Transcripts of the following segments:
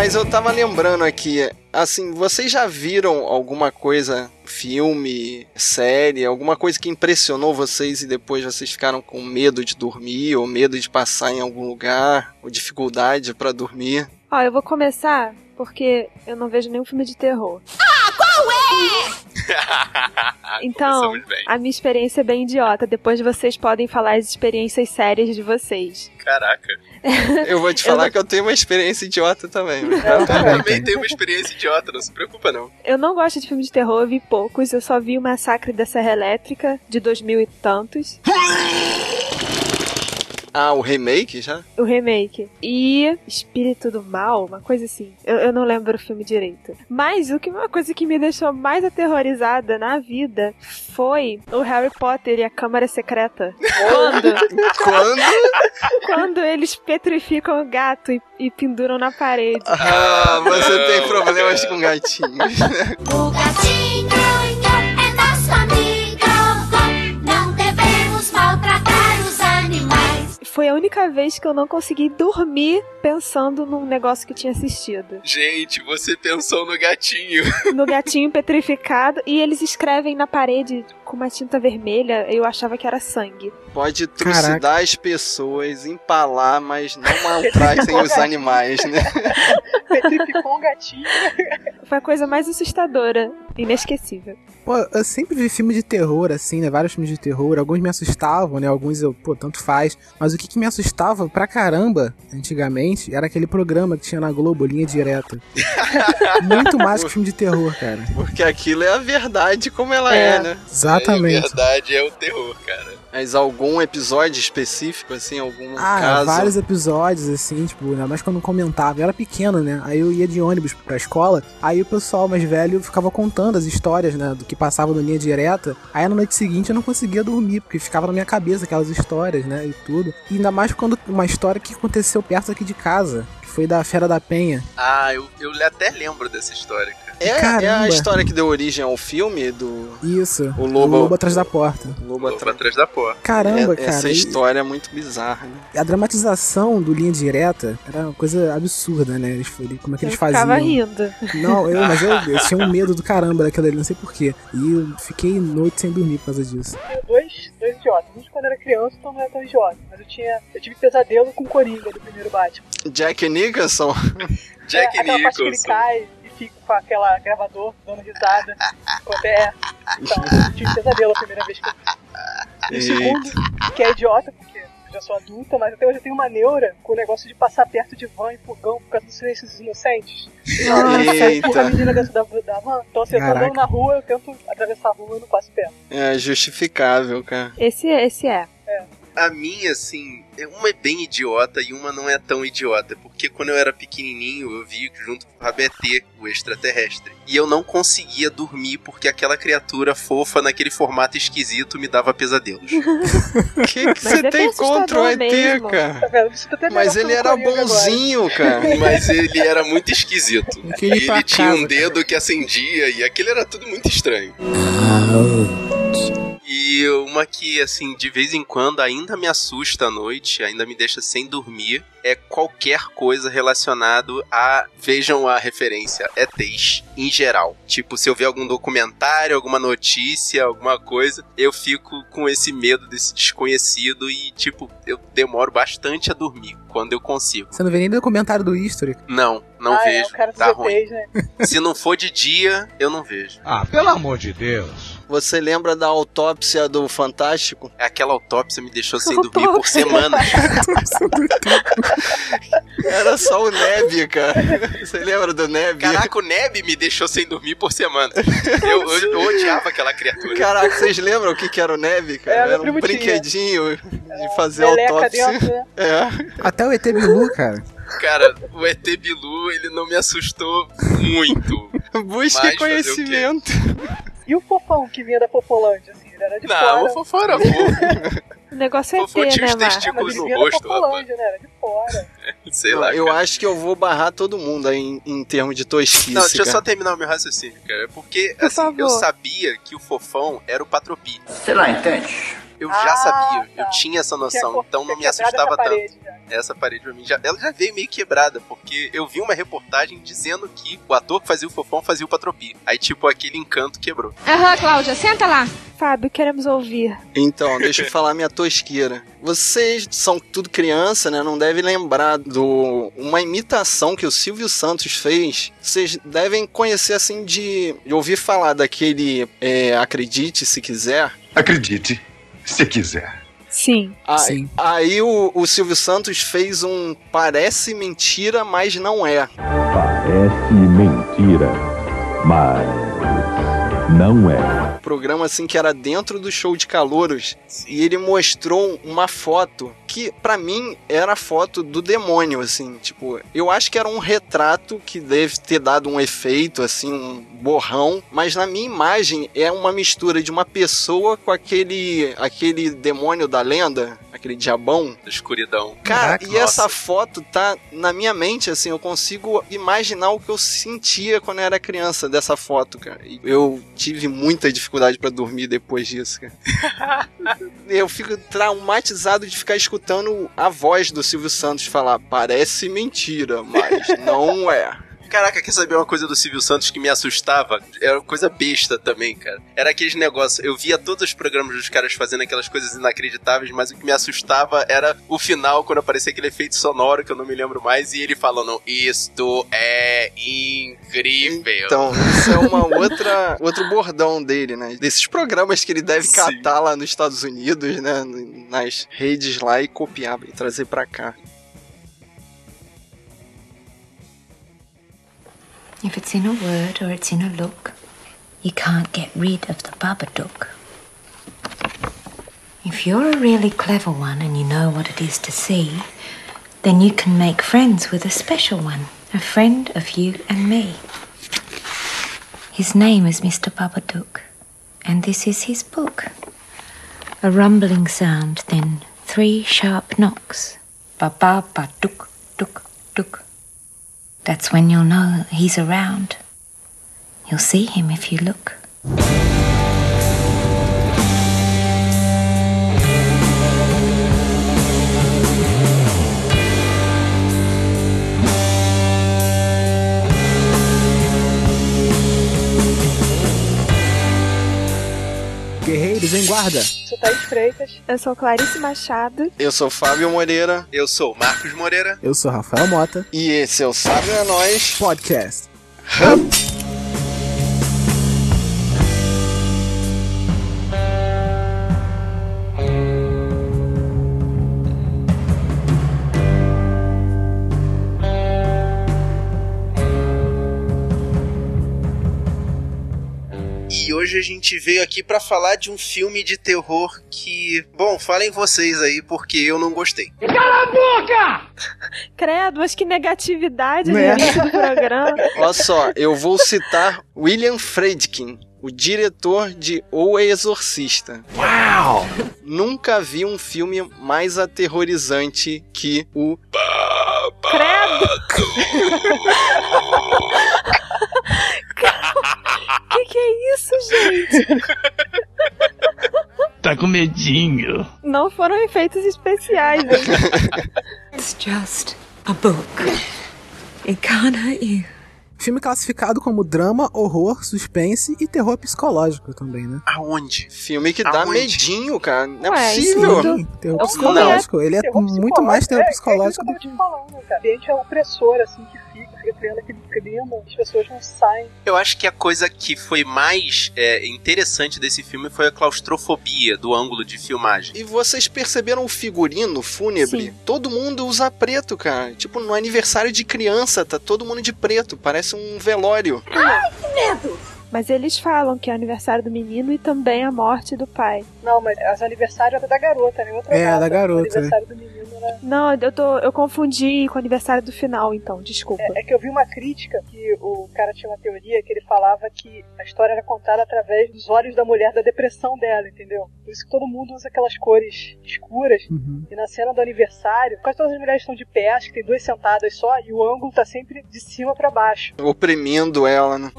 Mas eu tava lembrando aqui, assim, vocês já viram alguma coisa, filme, série, alguma coisa que impressionou vocês e depois vocês ficaram com medo de dormir ou medo de passar em algum lugar, ou dificuldade para dormir? Ó, eu vou começar porque eu não vejo nenhum filme de terror. Ah, qual é? Então, a minha experiência é bem idiota. Depois vocês podem falar as experiências sérias de vocês. Caraca. Eu vou te falar eu que eu tenho uma experiência idiota também. Eu também tenho uma experiência idiota, não se preocupa não. Eu não gosto de filme de terror, eu vi poucos. Eu só vi o Massacre da Serra Elétrica, de dois mil e tantos. Ah, o remake já? O remake. E Espírito do Mal, uma coisa assim. Eu, eu não lembro o filme direito. Mas o que uma coisa que me deixou mais aterrorizada na vida foi o Harry Potter e a Câmara Secreta. Quando? Quando? Quando eles petrificam o gato e, e penduram na parede. Ah, você tem problemas com gatinhos. O gatinho Foi a única vez que eu não consegui dormir pensando num negócio que eu tinha assistido. Gente, você pensou no gatinho. No gatinho petrificado. E eles escrevem na parede com uma tinta vermelha. Eu achava que era sangue. Pode trucidar as pessoas, empalar, mas não maltratem os animais, né? Petrificou um gatinho. Foi a coisa mais assustadora. Inesquecível. Pô, eu sempre vi filme de terror, assim, né? Vários filmes de terror. Alguns me assustavam, né? Alguns eu, pô, tanto faz. Mas o que, que me assustava pra caramba, antigamente, era aquele programa que tinha na Globo, Linha Direta. Muito mais que filme de terror, cara. Porque aquilo é a verdade como ela é, É. né? Exatamente. É verdade, é o terror, cara. Mas algum episódio específico, assim, algum Ah, caso? vários episódios, assim, tipo, ainda mais quando eu comentava. Eu era pequeno, né? Aí eu ia de ônibus pra escola, aí o pessoal mais velho ficava contando as histórias, né? Do que passava no linha direta. Aí na noite seguinte eu não conseguia dormir, porque ficava na minha cabeça aquelas histórias, né? E tudo. E ainda mais quando uma história que aconteceu perto aqui de casa, que foi da Fera da Penha. Ah, eu, eu até lembro dessa história, cara. É, é a história que deu origem ao filme do Isso. O lobo- atrás da porta. Lobo Lobo Atrás. atrás da porta. Caramba, É- cara. Essa e- história é muito bizarra, né? A dramatização do linha direta era uma coisa absurda, né? Eles, como é que Eu eles faziam. ficava rindo. Não, eu, mas eu, eu tinha um medo do caramba daquilo ali, não sei porquê. E eu fiquei noite sem dormir por causa disso. dois, dois idiotas. Um de quando era criança, então não era tão idiota. Mas eu tinha. Eu tive pesadelo com o Coringa do primeiro Batman. Jack Nicholson. Jack é, aquela parte que ele Nicholson. Fica com aquela gravador dando risada. Enquanto é. Então, eu tive pesadelo a primeira vez que eu vi. E o segundo, que é idiota, porque eu já sou adulta, mas até hoje eu tenho uma neura com o negócio de passar perto de van e fogão por causa dos silêncios inocentes. Eita. A menina dentro da, da van. Então, se eu tô andando na rua, eu tento atravessar a rua e não passo perto. É justificável, cara. Esse, esse é. A minha, assim, é- uma é bem idiota e uma não é tão idiota. Porque quando eu era pequenininho, eu vi junto com o Rabetê, o extraterrestre. E eu não conseguia dormir porque aquela criatura fofa, naquele formato esquisito, me dava pesadelos. O que, que você é tem contra o ET, mesmo. cara? Tá Mas ele era Coringa agora. bonzinho, cara. Mas ele era muito esquisito. E ele tinha casa, um dedo que acendia e aquele era tudo muito estranho. E uma que, assim, de vez em quando ainda me assusta à noite, ainda me deixa sem dormir, é qualquer coisa relacionado a. Vejam a referência, ETs, em geral. Tipo, se eu ver algum documentário, alguma notícia, alguma coisa, eu fico com esse medo desse desconhecido e, tipo, eu demoro bastante a dormir quando eu consigo. Você não vê nem documentário do History. Não, não ah, É, vejo. o cara dos tá ruim. ETs, né? Se não for de dia, eu não vejo. Ah, pelo amor de Deus. Você lembra da autópsia do Fantástico? Aquela autópsia me deixou sem dormir por semanas. Era só o Neb, cara. Você lembra do Neb? Caraca, o Neb me deixou sem dormir por semana. Eu, eu- eu odiava aquela criatura. Caraca, vocês lembram o que, que era o Neb, cara? Era, Era um brinquedinho de fazer autópsia. É. Até o ET Bilu, cara. Cara, o ET Bilu, ele não me assustou muito. Busque Mas fazer o conhecimento. E o fofão que vinha da Popolândia, assim, ele era de Não, fora. o Fofão era fofo. O negócio é Fofão ter, tinha né, os testículos no rosto. Popolândia, né? Era de fora. Sei Não, lá. eu cara. acho que eu vou barrar todo mundo aí em, em termos de tosquice, Não, deixa eu só terminar o meu raciocínio, cara. Porque, Por assim, favor. eu sabia que o Fofão era o Patropi. Você lá entende? Eu Ah, já sabia, tá. eu tinha essa Tinha noção, cor- então não tinha me assustava essa tanto. parede, né? Essa parede pra mim já, ela já veio meio quebrada, porque eu vi uma reportagem dizendo que o ator que fazia o fofão fazia o patropi. Aí, tipo, aquele encanto quebrou. Aham, Cláudia, senta lá. Fábio, queremos ouvir. Então, deixa eu falar minha tosqueira. Vocês são tudo criança, né? Não devem lembrar do uma imitação que o Silvio Santos fez. Vocês devem conhecer assim de, de ouvir falar daquele é, acredite se quiser. Acredite, se quiser. Sim. Aí, Sim. aí o, o Silvio Santos fez um parece mentira, mas não é. Parece mentira, mas não é. programa assim que era dentro do show de calouros e ele mostrou uma foto que pra mim era a foto do demônio assim, tipo, eu acho que era um retrato que deve ter dado um efeito assim, um borrão, mas na minha imagem é uma mistura de uma pessoa com aquele aquele demônio da lenda, aquele diabão. Da escuridão. Cara, Caraca, e essa nossa. foto tá na minha mente, assim, eu consigo imaginar o que eu sentia quando eu era criança dessa foto, cara. E eu tive muita dificuldade pra dormir depois disso, cara. eu fico traumatizado de ficar escutando a voz do Silvio Santos falar: parece mentira, mas não é. Caraca, quer saber uma coisa do Silvio Santos que me assustava? Era uma coisa besta também, cara. Era aqueles negócios. Eu via todos os programas dos caras fazendo aquelas coisas inacreditáveis, mas o que me assustava era o final, quando aparecia aquele efeito sonoro que eu não me lembro mais, e ele falando: Isto é incrível. Então, isso é uma outra outro bordão dele, né? Desses programas que ele deve Sim. catar lá nos Estados Unidos, né? Nas redes lá e copiar e trazer pra cá. If it's in a word or it's in a look, you can't get rid of the Babadook. If you're a really clever one and you know what it is to see, then you can make friends with a special one, a friend of you and me. His name is Mr. Babadook, and this is his book. A rumbling sound, then three sharp knocks. Ba ba ba duk duk. That's when you'll know he's around. You'll see him if you look. Guerreiros em guarda. Sou Thaís Freitas. Eu sou Clarice Machado. Eu sou Fábio Moreira Eu sou o Marcos Moreira. Eu sou Rafael Mota. e esse é o Sábio é Nós. Podcast. Hoje a gente veio aqui pra falar de um filme de terror que, bom, falem vocês aí porque eu não gostei. Credo, mas que negatividade Né? no programa. Olha só, eu vou citar William Friedkin, o diretor de O Exorcista. Uau! Nunca vi um filme mais aterrorizante que o Credo! é isso, gente? Tá com medinho. Não foram efeitos especiais, né? It's just a book. It can't hurt you. Filme classificado como drama, horror, suspense e terror psicológico também, né? Aonde? filme que dá Aonde? medinho, cara. Não é Ué, possível. isso Sim, terror Eu psicológico. Ele é Terror muito mais terror é, psicológico É, do é isso que eu tava te falando, cara. O ambiente é opressor, assim, que fica, criando aquele clima, as pessoas não saem. Eu acho que a coisa que foi mais é, interessante desse filme foi a claustrofobia do ângulo de filmagem. E vocês perceberam o figurino fúnebre? Sim. Todo mundo usa preto, cara. Tipo, no aniversário de criança, tá todo mundo de preto. Parece um velório. Mas eles falam que é o aniversário do menino e também a morte do pai. Não, mas as aniversário é da garota, né? Outra É, data. da garota, O aniversário do menino era... Não, eu, tô, eu confundi com o aniversário do final, então, desculpa. É, é que eu vi uma crítica que o cara tinha uma teoria que ele falava que a história era contada através dos olhos da mulher, da depressão dela, entendeu? Por isso que todo mundo usa aquelas cores escuras. Uhum. E na cena do aniversário, quase todas as mulheres estão de pé, acho que tem duas sentadas só, e o ângulo tá sempre de cima pra baixo. Oprimindo ela, né?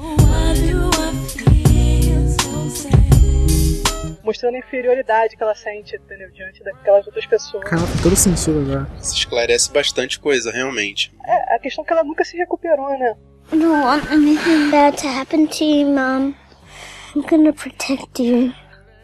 Mostrando a inferioridade que ela sente, entendeu? Diante daquelas outras pessoas. Cara, faz todo sentido agora. Isso esclarece bastante coisa, realmente. É, a questão é que ela nunca se recuperou, né? I don't want anything bad to happen to you, Mom. I'm gonna protect you.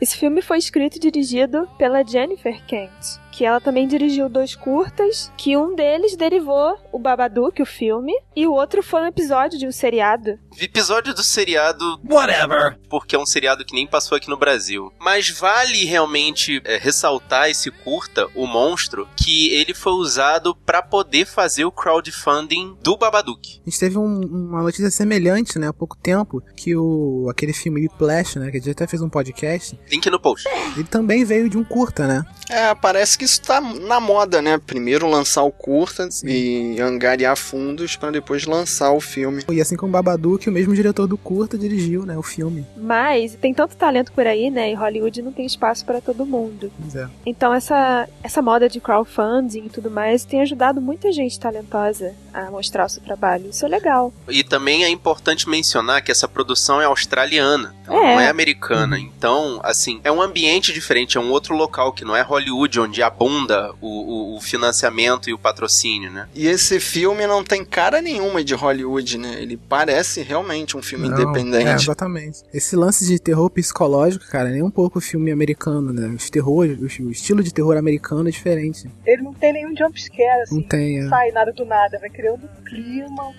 Esse filme foi escrito e dirigido pela Jennifer Kent, que ela também dirigiu dois curtas, que um deles derivou o Babadook, o filme, e o outro foi um episódio de um seriado. Episódio do seriado. Whatever. Porque é um seriado que nem passou aqui no Brasil. Mas vale realmente é, ressaltar esse curta, o monstro, que ele foi usado pra poder fazer o crowdfunding do Babadook. A gente teve um- uma notícia semelhante, né, há pouco tempo, que o aquele filme Whiplash, né, que a gente até fez um podcast, Link no post. ele também veio de um curta, né? É, parece que isso tá na moda, né? Primeiro lançar o curta e angariar fundos pra depois lançar o filme. E assim como Babadook, o mesmo diretor do curta dirigiu, né, o filme. Mas tem tanto talento por aí, né? E Hollywood não tem espaço pra todo mundo. Pois é. Então essa, essa moda de crowdfunding e tudo mais tem ajudado muita gente talentosa a mostrar o seu trabalho. Isso é legal. E também é importante mencionar que essa produção é australiana, ela É. não é americana. Então, assim, é um ambiente diferente, é um outro local que não é Hollywood, onde abunda o, o- o financiamento e o patrocínio, né? E esse filme não tem cara nenhuma de Hollywood, né? Ele parece realmente um filme Não, independente. É, exatamente. Esse lance de terror psicológico, cara, nem um pouco filme americano, né? Os terror, o, o estilo de terror americano é diferente. Ele não tem nenhum jumpscare, assim. Não tem, é. sai nada do nada, vai criando um clima, um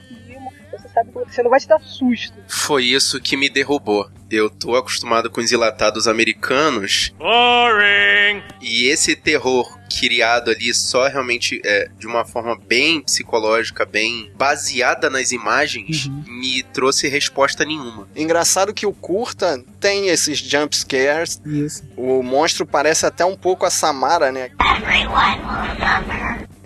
Você sabe que você não vai te dar susto. Foi isso que me derrubou. Eu tô acostumado com os enlatados americanos Boring. e esse terror criado ali só realmente é, de uma forma bem psicológica, bem baseada nas imagens, me trouxe resposta nenhuma. Engraçado que o curta tem esses jump scares. Isso. O monstro parece até um pouco a Samara, né?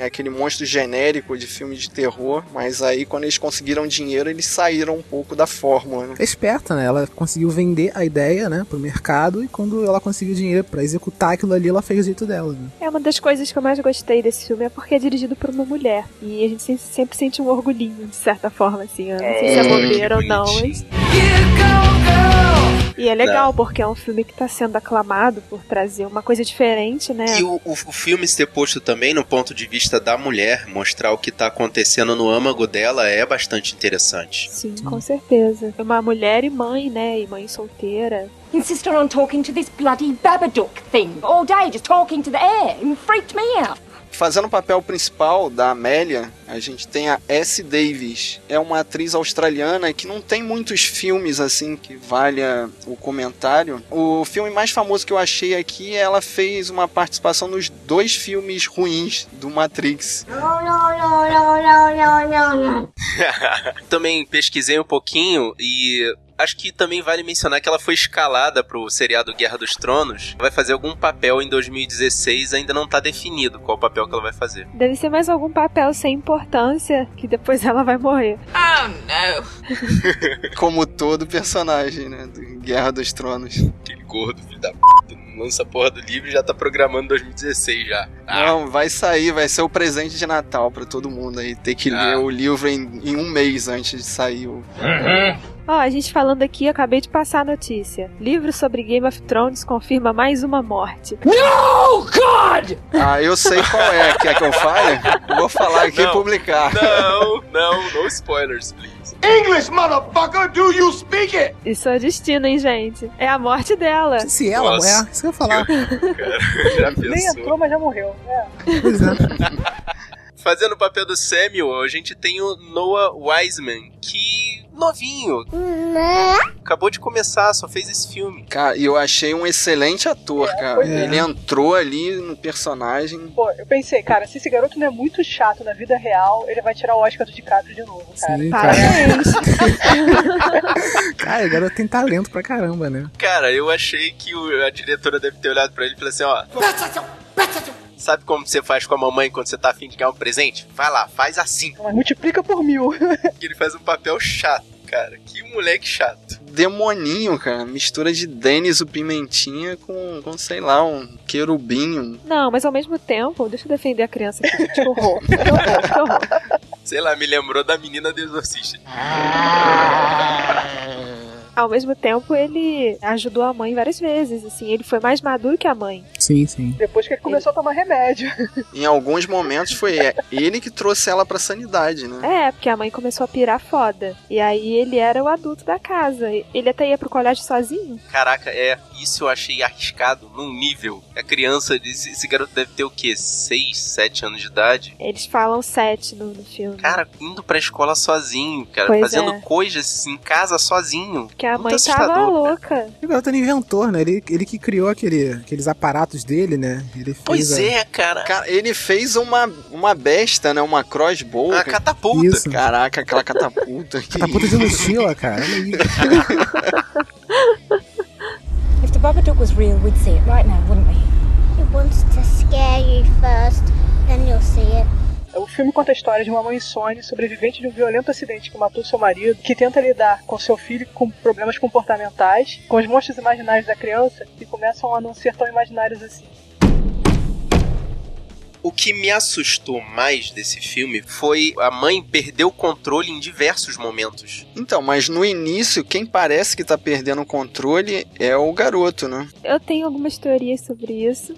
É aquele monstro genérico de filme de terror, mas aí quando eles conseguiram dinheiro, eles saíram um pouco da fórmula, né? É esperta, né? Ela conseguiu vender a ideia, né, pro mercado e quando ela conseguiu dinheiro pra executar aquilo ali, ela fez o jeito dela, né? É uma das coisas que eu mais gostei desse filme é porque é dirigido por uma mulher. E a gente se- sempre sente um orgulhinho, de certa forma, assim. Eu não sei se é É, bobeira ou que não, mas. E é legal, Não. porque é um filme que tá sendo aclamado por trazer uma coisa diferente, né? E o, o, o filme ser posto também no ponto de vista da mulher, mostrar o que tá acontecendo no âmago dela é bastante interessante. Sim, com certeza. É uma mulher e mãe, né? E mãe solteira. Insisted on talking to this bloody Babadook thing all day, just talking to the air. It freaked me out. Fazendo o papel principal da Amélia, a gente tem a S. Davis. É uma atriz australiana que não tem muitos filmes assim que valha o comentário. O filme mais famoso que eu achei aqui, ela fez uma participação nos dois filmes ruins do Matrix. também pesquisei um pouquinho e acho que também vale mencionar que ela foi escalada pro seriado Guerra dos Tronos. Vai fazer algum papel em 2016, ainda não tá definido qual papel que ela vai fazer. Deve ser mais algum papel sem importância que depois ela vai morrer. Oh no. Como todo personagem, né? Do Guerra dos Tronos. Aquele gordo, filho da p, não lança a porra do livro e já tá programando 2016 já. Ah, Não, vai sair, vai ser o presente de Natal pra todo mundo aí. Ter que Ah. ler o livro em, em um mês antes de sair o. Ó, a gente falando aqui, acabei de passar a notícia. Livro sobre Game of Thrones confirma mais uma morte. Oh, God! Ah, eu sei qual é. Quer que eu fale? Eu vou falar aqui e Não. publicar. Não, não, no spoilers, please. English, motherfucker, do you speak it? Isso é destino, hein, gente? É a morte dela. Se ela, Nossa. é, isso que eu ia falar. Cara, já Nem entrou, mas já morreu. É. Pois é. Fazendo o papel do Samuel, a gente tem o Noah Wiseman, que novinho, acabou de começar, só fez esse filme. Cara, e eu achei um excelente ator, cara. pois é. Ele entrou ali no personagem. Pô, eu pensei, cara, se esse garoto não é muito chato na vida real, ele vai tirar o Oscar do DiCaprio de novo, cara. Sim, cara. Parabéns. Cara, o garoto tem talento pra caramba, né? Cara, eu achei que a diretora deve ter olhado pra ele e falou assim, ó... Sabe como você faz com a mamãe quando você tá afim de ganhar um presente? Vai lá, faz assim. Mas multiplica por mil. Ele faz um papel chato, cara. Que moleque chato. Demoninho, cara. Mistura de Denis o Pimentinha com, com, sei lá, um querubinho. Não, mas ao mesmo tempo, deixa eu defender a criança aqui. Que horror. Que horror, que horror. Sei lá, me lembrou da menina do Exorcista. Ao mesmo tempo, ele ajudou a mãe várias vezes, assim, ele foi mais maduro que a mãe. Sim, sim. Depois que ele começou a tomar remédio. Em alguns momentos foi ele que trouxe ela pra sanidade, né? É, porque a mãe começou a pirar foda. E aí ele era o adulto da casa. Ele até ia pro colégio sozinho. Caraca, é. Isso eu achei arriscado num nível. A criança, esse, esse garoto deve ter o quê? 6, 7 anos de idade? Eles falam sete no, no filme. Cara, indo pra escola sozinho, cara. Pois fazendo é. coisas em casa sozinho. Porque a Muito mãe tava cara. louca. O garoto era inventor, né? Ele, ele que criou aquele, aqueles aparatos dele, né? Ele fez Pois a- é, cara. Cara, ele fez uma, uma besta, né? Uma crossbow. A catapulta. Isso. Caraca, aquela catapulta. Que Catapulta de mochila, cara. If the Babadook was real, we'd see it right now, wouldn't we? He wants to scare you first, then you'll see it. O filme conta a história de uma mãe Sony, sobrevivente de um violento acidente que matou seu marido, que tenta lidar com seu filho com problemas comportamentais, com os monstros imaginários da criança, que começam a não ser tão imaginários assim. O que me assustou mais desse filme foi a mãe perder o controle em diversos momentos. Então, mas no início, quem parece que tá perdendo o controle é o garoto, né? Eu tenho algumas teorias sobre isso.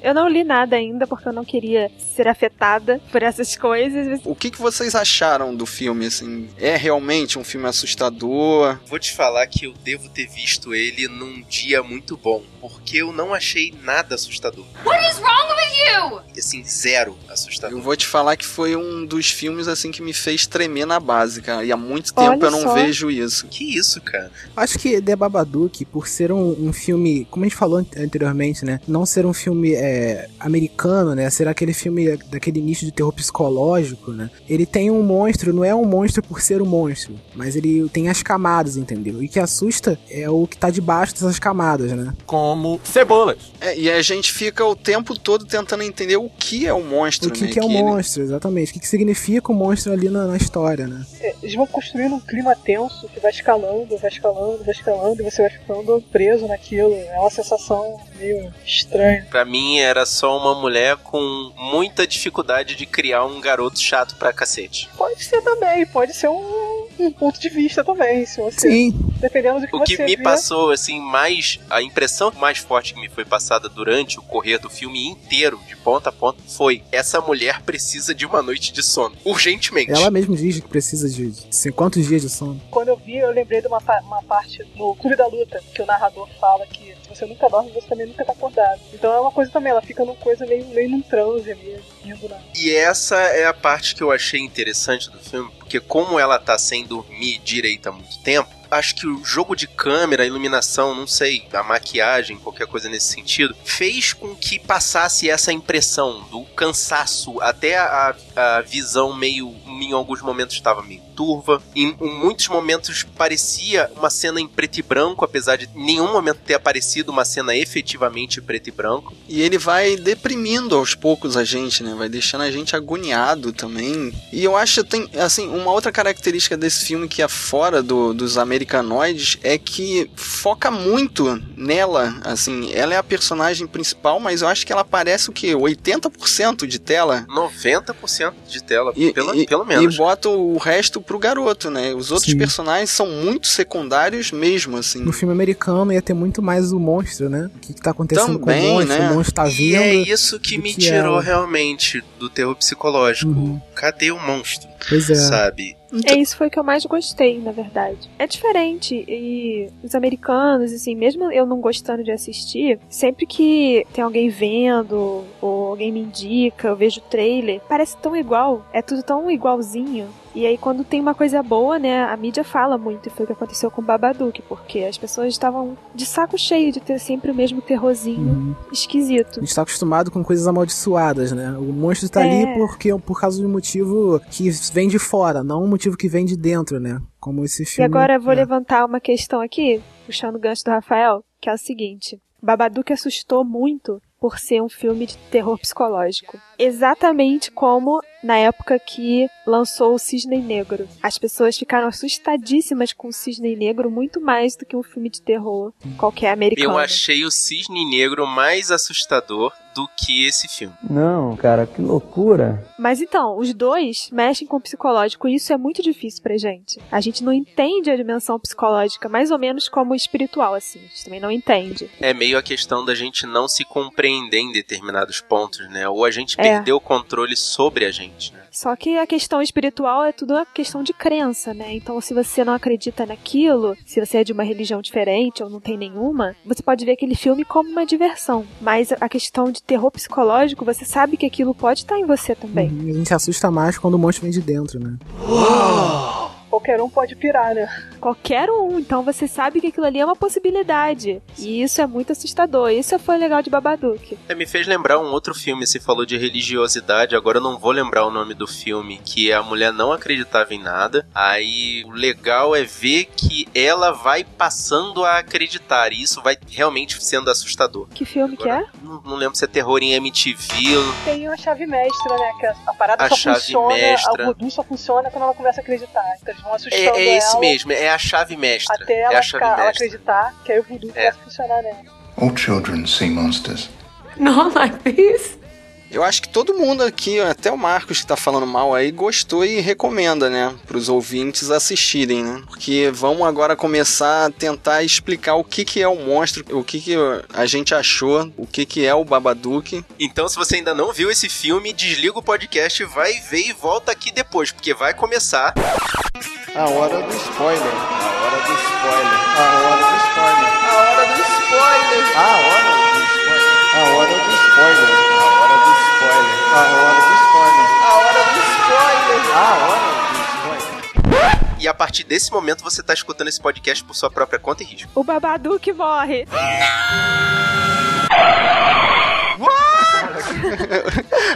Eu não li nada ainda porque eu não queria ser afetada por essas coisas. O que, que vocês acharam do filme, assim? É realmente um filme assustador? Vou te falar que eu devo ter visto ele num dia muito bom, porque eu não achei nada assustador. What is wrong with you? Assim, zero assustador. Eu vou te falar que foi um dos filmes, assim, que me fez tremer na base, cara. E há muito tempo Olha eu não só. vejo isso. Que isso, cara? Acho que The Babadook, por ser um, um filme, como a gente falou an- anteriormente, né? Não ser um filme é, americano, né? Ser aquele filme daquele nicho de terror psicológico, né? Ele tem um monstro, não é um monstro por ser um monstro, mas ele tem as camadas, entendeu? E o que assusta é o que tá debaixo dessas camadas, né? Como cebolas. É, e a gente fica o tempo todo tentando entender o que é o monstro, O que, né? que é o ele- monstro, exatamente. O que, que significa o monstro ali na, na história, né? É, Eles vão construindo um clima tenso que vai escalando, vai escalando, vai escalando, e você vai ficando preso naquilo. É uma sensação meio estranha. Pra mim era só uma mulher com muita dificuldade de criar um garoto chato pra cacete. Pode ser também, pode ser um, um ponto de vista também, se você. Sim. Dependendo do que O você que me vê. passou, assim, mais. A impressão mais forte que me foi passada durante o correr do filme inteiro, de ponta a ponta, foi: essa mulher precisa de uma noite de sono. Urgentemente. Ela mesmo diz que precisa de, de sei quantos dias de sono. Quando eu vi, eu lembrei de uma, uma parte no Clube da Luta, que o narrador fala que se você nunca dorme, você também nunca tá acordado. Então é uma coisa também, ela fica numa coisa meio, meio num transe na. E essa é a parte que eu achei interessante do filme, porque como ela tá sem dormir direito há muito tempo, acho que o jogo de câmera, iluminação, não sei, a maquiagem, qualquer coisa nesse sentido, fez com que passasse essa impressão do cansaço, até a, a visão meio, em alguns momentos estava meio turva, em, em muitos momentos parecia uma cena em preto e branco, apesar de nenhum momento ter aparecido uma cena efetivamente preto e branco. E ele vai deprimindo aos poucos a gente, né? Vai deixando a gente agoniado também. E eu acho que tem, assim, uma outra característica desse filme que é fora do, dos americanoides é que foca muito nela. Assim, ela é a personagem principal, mas eu acho que ela aparece o quê? 80% de tela. 90% de tela, E, pelo, e- pelo menos. e bota o resto pro garoto, né? Os outros Sim. personagens são muito secundários mesmo, assim. No filme americano ia ter muito mais o monstro, né? O que, que tá acontecendo com Também, o monstro? né? O monstro tá E vindo. é isso que me que tirou ela. realmente do terror psicológico. Uhum. Cadê o monstro? Pois é. Sabe? É isso foi o que eu mais gostei, na verdade. É diferente e os americanos, assim, mesmo eu não gostando de assistir, sempre que tem alguém vendo ou alguém me indica, eu vejo o trailer, parece tão igual, é tudo tão igualzinho. E aí quando tem uma coisa boa, né, a mídia fala muito, e foi o que aconteceu com o Babadook, porque as pessoas estavam de saco cheio de ter sempre o mesmo terrorzinho Uhum. esquisito. A gente tá acostumado com coisas amaldiçoadas, né? O monstro tá É. ali porque, por causa de um motivo que vem de fora, não um motivo que vem de dentro, né? Como esse E filme. agora eu vou é. levantar uma questão aqui, puxando o gancho do Rafael, que é o seguinte: Babadook assustou muito por ser um filme de terror psicológico. Exatamente como na época que lançou o Cisne Negro. As pessoas ficaram assustadíssimas com o Cisne Negro muito mais do que um filme de terror qualquer americano. Eu achei o cisne negro mais assustador do que esse filme. Não, cara, que loucura. Mas então, os dois mexem com o psicológico e isso é muito difícil pra gente. A gente não entende a dimensão psicológica, mais ou menos como espiritual, assim. A gente também não entende. É meio a questão da gente não se compreender em determinados pontos, né? Ou a gente É. perdeu o controle sobre a gente, né? Só que a questão espiritual é tudo uma questão de crença, né? Então, se você não acredita naquilo, se você é de uma religião diferente ou não tem nenhuma, você pode ver aquele filme como uma diversão. Mas a questão de terror psicológico, você sabe que aquilo pode estar em você também. Uhum, A gente se assusta mais quando o monstro vem de dentro, né? Qualquer um pode pirar, né? Qualquer um. Então você sabe que aquilo ali é uma possibilidade. E isso é muito assustador. Isso foi legal de Babadook. É, me fez lembrar um outro filme, você falou de religiosidade, agora eu não vou lembrar o nome do filme, que a mulher não acreditava em nada. Aí o legal é ver que ela vai passando a acreditar, e isso vai realmente sendo assustador. Que filme que é? Não, não lembro se é terror em MTV. Tem a chave mestra, né? Que a, a parada A só chave funciona, mestra. a voodoo só funciona quando ela começa a acreditar. Então vão assustando É, é esse ela mesmo, é a chave mestra. até é ela, a chave ficar, ela mestra. acreditar que aí o voodoo começa a funcionar nela. All children see monsters. Not like this. Eu acho que todo mundo aqui, até o Marcos que tá falando mal aí, gostou e recomenda, né? Pros ouvintes assistirem, né? Porque vamos agora começar a tentar explicar o que que é o monstro, o que que a gente achou, o que que é o Babadook. Então, se você ainda não viu esse filme, desliga o podcast, vai ver e volta aqui depois, porque vai começar. A hora do spoiler. A hora do spoiler. A hora do spoiler. A hora do spoiler. A hora do spoiler. A hora do spoiler. A hora do spoiler. A hora do spoiler. A hora do spoiler. E a partir desse momento você tá escutando esse podcast por sua própria conta e risco. O Babadook morre.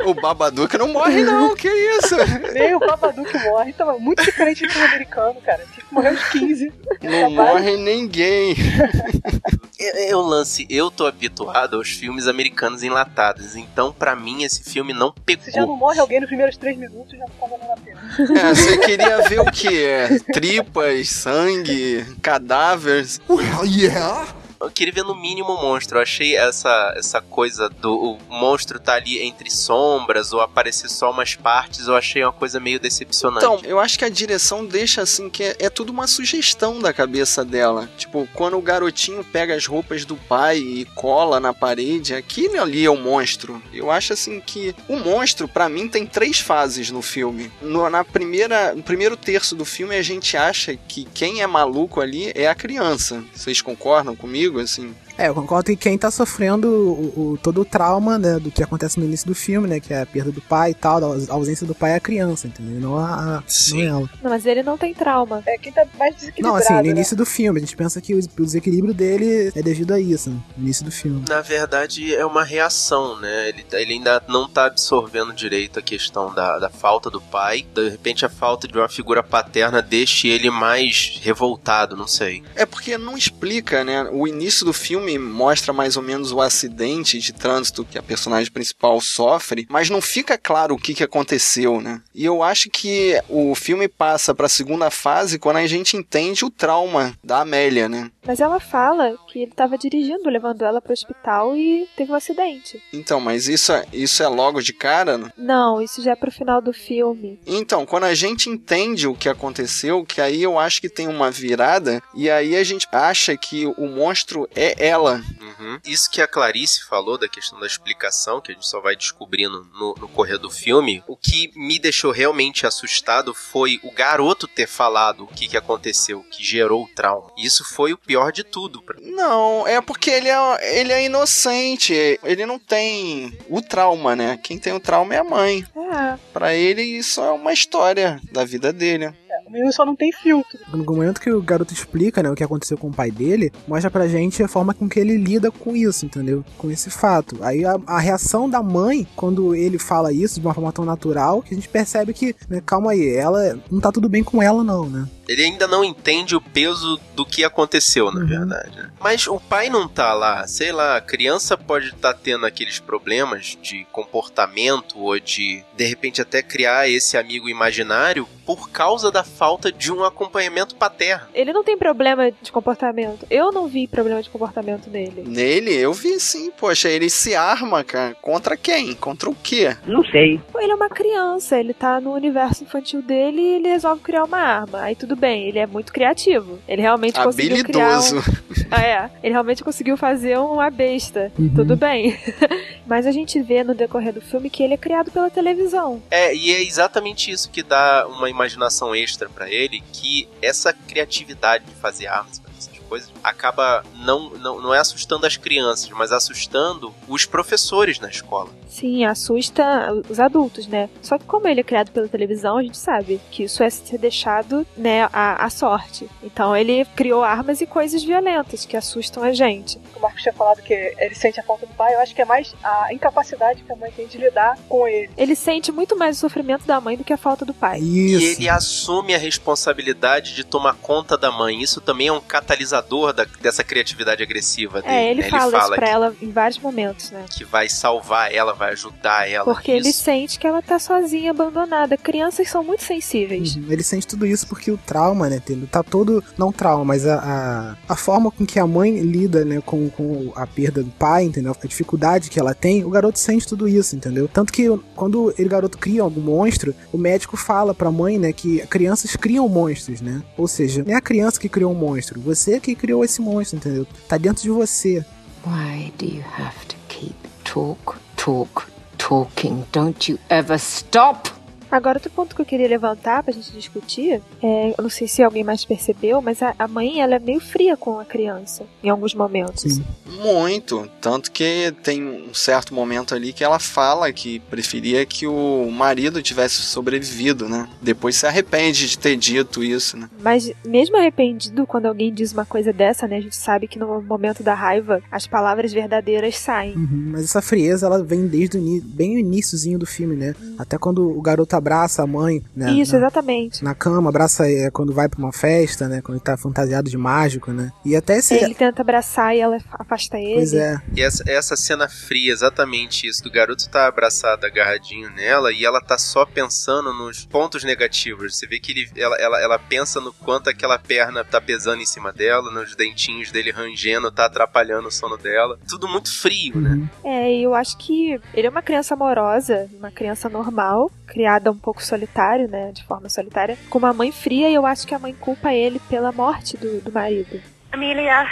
o Babadook não morre não, que isso? Nem o Babadook morre. Tava muito diferente do americano, cara. Tinha que morrer uns 15. Não morre ninguém. É, é o lance, eu tô habituado aos filmes americanos enlatados, então pra mim esse filme não pegou. Se já não morre alguém nos primeiros 3 minutos, já não tá valendo a pena. É, você queria ver o que? É, tripas, sangue, cadáveres? Well, yeah. Eu queria ver no mínimo o monstro. Eu achei essa, essa coisa do monstro tá ali entre sombras ou aparecer só umas partes, eu achei uma coisa meio decepcionante. Então, eu acho que a direção deixa assim que é, é tudo uma sugestão da cabeça dela. Tipo, quando o garotinho pega as roupas do pai e cola na parede, aquilo ali é o monstro. Eu acho assim que o monstro, pra mim, tem três fases no filme. No, na primeira, no primeiro terço do filme, a gente acha que quem é maluco ali é a criança. Vocês concordam comigo, comigo, assim. É, eu concordo que quem tá sofrendo o, o- todo o trauma, né, do que acontece no início do filme, né, que é a perda do pai e tal, da aus- ausência do pai é a criança, entendeu? Não, a, a- não ela. Não, mas ele não tem trauma. É quem tá mais desequilibrado. Não, assim, no né? início do filme, a gente pensa que o, o desequilíbrio dele é devido a isso, né, no início do filme. Na verdade, é uma reação, né? Ele, ele ainda não tá absorvendo direito a questão da, da falta do pai. De repente, a falta de uma figura paterna deixa ele mais revoltado, não sei. É porque não explica, né? O início do filme mostra mais ou menos o acidente de trânsito que a personagem principal sofre, mas não fica claro o que, que aconteceu, né? E eu acho que o filme passa pra segunda fase quando a gente entende o trauma da Amélia, né? Mas ela fala que ele tava dirigindo, levando ela pro hospital e teve um acidente. Então, mas isso, é- isso é logo de cara? né? Não, isso já é pro final do filme. Então, quando a gente entende o que aconteceu, que aí eu acho que tem uma virada, e aí a gente acha que o monstro é ela. Uhum. Isso que a Clarice falou da questão da explicação, que a gente só vai descobrindo no, no correr do filme, o que me deixou realmente assustado foi o garoto ter falado o que, que aconteceu, que gerou o trauma. Isso foi o pior de tudo. pra mim. Não, é porque ele é, ele é inocente, ele não tem o trauma, né? Quem tem o trauma é a mãe. É. Pra ele, isso é uma história da vida dele. O menino só não tem filtro. No momento que o garoto explica, né, o que aconteceu com o pai dele, mostra pra gente a forma com que ele lida com isso, entendeu? Com esse fato. Aí a, a reação da mãe, quando ele fala isso de uma forma tão natural, que a gente percebe que, né, calma aí, ela não tá tudo bem com ela não, né? Ele ainda não entende o peso do que aconteceu, na verdade. né? Mas o pai não tá lá, sei lá, a criança pode estar tendo aqueles problemas de comportamento ou de, de repente, até criar esse amigo imaginário por causa da falta de um acompanhamento paterno. Ele não tem problema de comportamento. Eu não vi problema de comportamento nele. Nele, eu vi sim, poxa, ele se arma, cara. Contra quem? Contra o quê? Não sei. Ele é uma criança, ele tá no universo infantil dele e ele resolve criar uma arma. Aí tudo bem, ele é muito criativo. Ele realmente conseguiu criar. Habilidoso. Um... Ah, é. Ele realmente conseguiu fazer uma besta. Uhum. Tudo bem. Mas a gente vê no decorrer do filme que ele é criado pela televisão. É, e é exatamente isso que dá uma imaginação extra pra ele, que essa criatividade de fazer armas, coisas, acaba não, não, não é assustando as crianças, mas assustando os professores na escola. Sim, assusta os adultos, né? Só que como ele é criado pela televisão, a gente sabe que isso é ser deixado, né, à, à sorte. Então ele criou armas e coisas violentas que assustam a gente. O Marcos tinha falado que ele sente a falta do pai, eu acho que é mais a incapacidade que a mãe tem de lidar com ele. Ele sente muito mais o sofrimento da mãe do que a falta do pai. E ele assume a responsabilidade de tomar conta da mãe. Isso também é um catalisador da- dessa criatividade agressiva dele. É, ele, né? fala, isso que, pra ela em vários momentos, né? que vai salvar ela, vai ajudar ela. Porque ele Isso. sente que ela tá sozinha, abandonada. Crianças são muito sensíveis. Uhum, Ele sente tudo isso porque o trauma, né, entendeu? Tá todo. Não trauma, mas a, a, a forma com que a mãe lida, né, com, com a perda do pai, entendeu? A dificuldade que ela tem, o garoto sente tudo isso, entendeu? Tanto que quando ele garoto cria algum monstro, o médico fala pra mãe, né, que crianças criam monstros, né? Ou seja, não é a criança que criou um monstro, você que criou esse monstro, entendeu? Tá dentro de você. Why do you have to keep talk, talk, talking? Don't you ever stop? Agora, outro ponto que eu queria levantar pra gente discutir, é, eu não sei se alguém mais percebeu, mas a, a mãe, ela é meio fria com a criança, em alguns momentos. Muito. Tanto que tem um certo momento ali que ela fala que preferia que o marido tivesse sobrevivido, né? Depois se arrepende de ter dito isso, né? Mas mesmo arrependido, quando alguém diz uma coisa dessa, né, a gente sabe que no momento da raiva, as palavras verdadeiras saem. Uhum, mas essa frieza, ela vem desde o bem o iníciozinho do filme, né? Até quando o garoto abraça a mãe, né? Isso, na, exatamente. na cama, abraça é, quando vai pra uma festa, né? Quando ele tá fantasiado de mágico, né? E até esse. Ele tenta abraçar e ela afasta ele. Pois é. E essa, essa cena fria, exatamente isso. Do garoto tá abraçado, agarradinho nela, e ela tá só pensando nos pontos negativos. Você vê que ele, ela, ela, ela pensa no quanto aquela perna tá pesando em cima dela, nos dentinhos dele rangendo, tá atrapalhando o sono dela. Tudo muito frio, né? É, e eu acho que ele é uma criança amorosa, uma criança normal, criada um pouco solitário, né, de forma solitária, com uma mãe fria, e eu acho que a mãe culpa ele pela morte do, do marido. Amelia,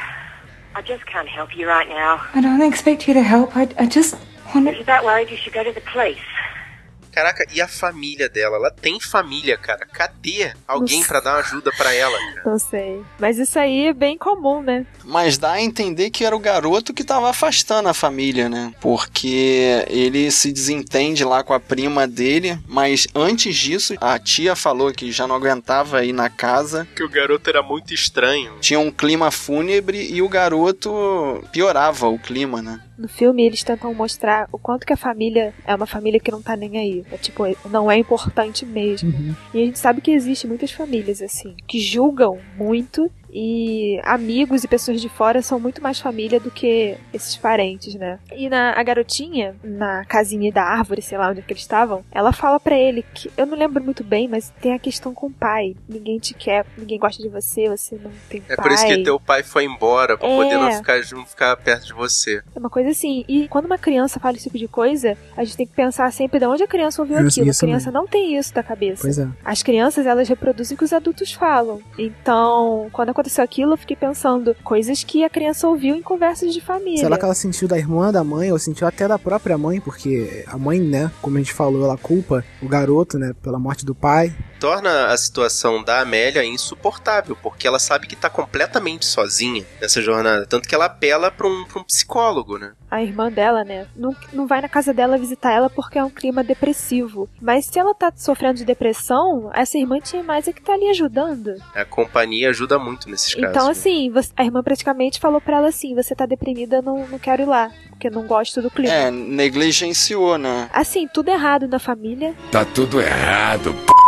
I just can't help you right now. I don't expect you to help. I, I just want If you're that worried, you should go to the police. Caraca, e a família dela? Ela tem família, cara. Cadê alguém pra dar uma ajuda pra ela, cara? Não sei. Mas isso aí é bem comum, né? Mas dá a entender que era o garoto que tava afastando a família, né? Porque ele se desentende lá com a prima dele, mas antes disso, a tia falou que já não aguentava ir na casa. Que o garoto era muito estranho. Tinha um clima fúnebre e o garoto piorava o clima, né? No filme, eles tentam mostrar o quanto que a família é uma família que não tá nem aí. É tipo, não é importante mesmo. Uhum. E a gente sabe que existe muitas famílias assim, que julgam muito e amigos e pessoas de fora são muito mais família do que esses parentes, né? E na a garotinha, na casinha da árvore, sei lá onde é que eles estavam, ela fala pra ele que eu não lembro muito bem, mas tem a questão com o pai. Ninguém te quer, ninguém gosta de você, você não tem É pai. por isso que teu pai foi embora, pra É. poder não ficar, não ficar perto de você. É uma coisa assim. E quando uma criança fala esse tipo de coisa, a gente tem que pensar sempre de onde a criança ouviu Isso, aquilo. isso a criança não tem isso da cabeça. Pois é. As crianças, elas reproduzem o que os adultos falam. Então, quando aconteceu aquilo, eu fiquei pensando coisas que a criança ouviu em conversas de família. Será que ela sentiu da irmã da mãe, ou sentiu até da própria mãe, porque a mãe, né, como a gente falou, ela culpa o garoto, né, pela morte do pai. Torna a situação da Amélia insuportável, porque ela sabe que tá completamente sozinha nessa jornada. Tanto que ela apela pra um, pra um psicólogo, né? A irmã dela, né, não, não vai na casa dela visitar ela porque é um clima depressivo. Mas se ela tá sofrendo de depressão, essa irmã tinha mais é que tá ali ajudando. A companhia ajuda muito nesses casos. Então, assim, você- a irmã praticamente falou pra ela assim: você tá deprimida, não, não quero ir lá, porque não gosto do clima. É, negligenciou, né? Assim, tudo errado na família. Tá tudo errado, p.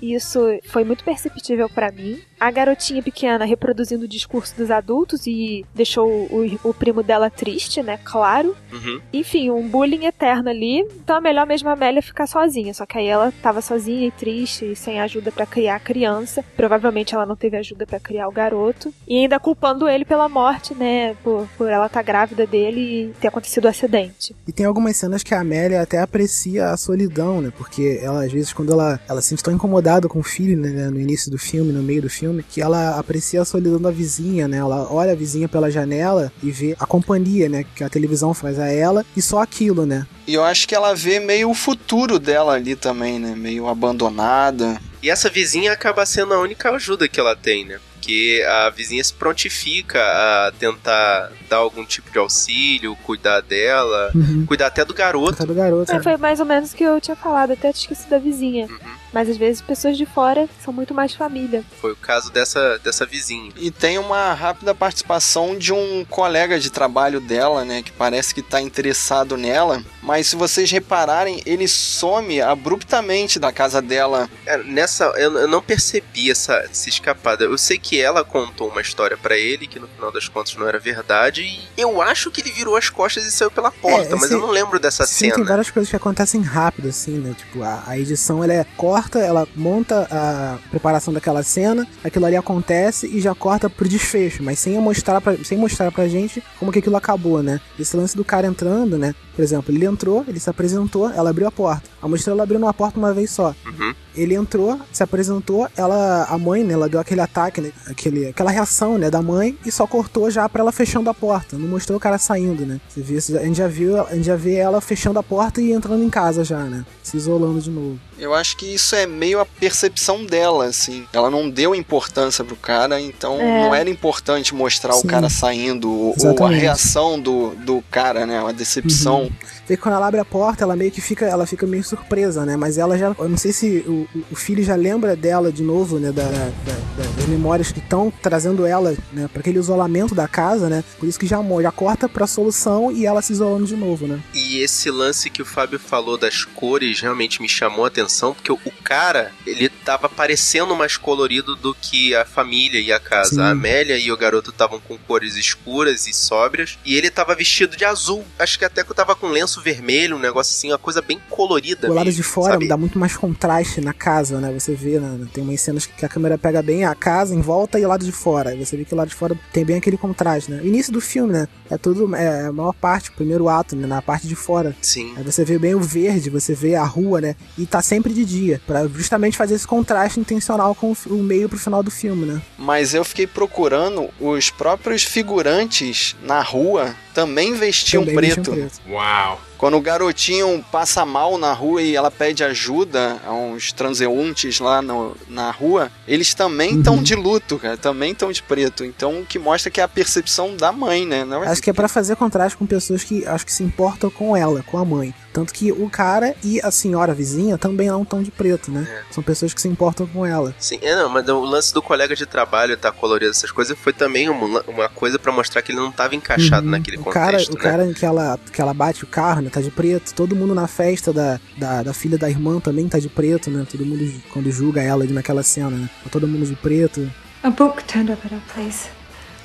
Isso foi muito perceptível pra mim. A garotinha pequena reproduzindo o discurso dos adultos e deixou o, o primo dela triste, né? Claro. Uhum. Enfim, um bullying eterno ali. Então é melhor mesmo a Amélia ficar sozinha. Só que aí ela tava sozinha e triste e sem ajuda pra criar a criança. Provavelmente ela não teve ajuda pra criar o garoto. E ainda culpando ele pela morte, né? Por, por ela estar tá grávida dele e ter acontecido o acidente. E tem algumas cenas que a Amélia até aprecia a solidão, né? Porque ela, às vezes, quando ela, ela se sente tão incomodada com o filho, né? No início do filme, no meio do filme, que ela aprecia a solidão da vizinha, né? Ela olha a vizinha pela janela e vê a companhia, né? Que a televisão faz a ela e só aquilo, né? E eu acho que ela vê meio o futuro dela ali também, né? Meio abandonada. E essa vizinha acaba sendo a única ajuda que ela tem, né? Porque a vizinha se prontifica a tentar dar algum tipo de auxílio, cuidar dela, Uhum. cuidar até do garoto. Até do garoto. É, foi mais ou menos o que eu tinha falado, até te esqueci da vizinha. Mas às vezes pessoas de fora são muito mais família. Foi o caso dessa, dessa vizinha. E tem uma rápida participação de um colega de trabalho dela, né? Que parece que tá interessado nela. Mas se vocês repararem, ele some abruptamente da casa dela. É, nessa, eu, eu não percebi essa, essa escapada. Eu sei que ela contou uma história pra ele que no final das contas não era verdade. E eu acho que ele virou as costas e saiu pela porta, mas esse- eu não lembro dessa Sim, tem cena. várias coisas que acontecem rápido, assim, né? Tipo, a, a edição ela é corta, ela monta a preparação daquela cena, aquilo ali acontece e já corta pro desfecho, mas sem mostrar pra, sem mostrar pra gente como que aquilo acabou, né? Esse lance do cara entrando, né? Por exemplo, ele entrou, ele se apresentou, ela abriu a porta. A mostrou ela abriu uma porta uma vez só. Uhum. Ele entrou, se apresentou, ela, a mãe, né, ela deu aquele ataque, né, aquele, aquela reação, né, da mãe e só cortou já pra ela fechando a porta. Não mostrou o cara saindo, né? Você vê, a gente já viu, a gente já vê ela fechando a porta e entrando em casa já, né? Se isolando de novo. Eu acho que isso é meio a percepção dela, assim. Ela não deu importância pro cara, então É. não era importante mostrar Sim. o cara saindo ou- ou a Exatamente. reação do, do cara, né? Uma decepção. Uhum. Vê que quando ela abre a porta, ela meio que fica, ela fica meio surpresa, né? Mas ela já, eu não sei se o, o- filho já lembra dela de novo, né? Da, da- da- das memórias que estão trazendo ela, né? Para aquele isolamento da casa, né? Por isso que já, já corta pra solução e ela se isolando de novo, né? E esse lance que o Fábio falou das cores realmente me chamou a atenção, porque o cara, ele tava parecendo mais colorido do que a família e a casa. Sim. A Amélia e o garoto estavam com cores escuras e sóbrias, e ele tava vestido de azul. Acho que até que eu tava com lenço vermelho, um negócio assim, uma coisa bem colorida O lado mesmo, de fora sabe? dá muito mais contraste na casa, né? Você vê, né? tem umas cenas que a câmera pega bem a casa em volta e o lado de fora. Aí você vê que o lado de fora tem bem aquele contraste, né? O início do filme, né? É tudo, é a maior parte, o primeiro ato, né? Na parte de fora. Sim. Aí você vê bem o verde, você vê a rua, né? E tá sempre de dia, Pra justamente fazer esse contraste intencional com o meio pro final do filme, né? Mas eu fiquei procurando os próprios figurantes na rua também vestiam Também preto. vestiam preto. Uau. Quando o garotinho passa mal na rua e ela pede ajuda a uns transeuntes lá no- na rua, eles também Uhum. estão de luto, cara, também estão de preto. Então, o que mostra que é a percepção da mãe, né? É Acho que é pra fazer contraste com pessoas que acho que se importam com ela, com a mãe. Tanto que o cara e a senhora vizinha também não estão de preto, né? É. São pessoas que se importam com ela. Sim, é não, mas o lance do colega de trabalho tá colorido essas coisas foi também uma, uma coisa pra mostrar que ele não tava encaixado Uhum. naquele o cara, contexto, o né? cara que ela, que ela bate o carro, né? Tá de preto. Todo mundo na festa da, da, da filha da irmã também tá de preto, né? Todo mundo quando julga ela ali naquela cena, né? Tá todo mundo de preto. A book turned up at our place.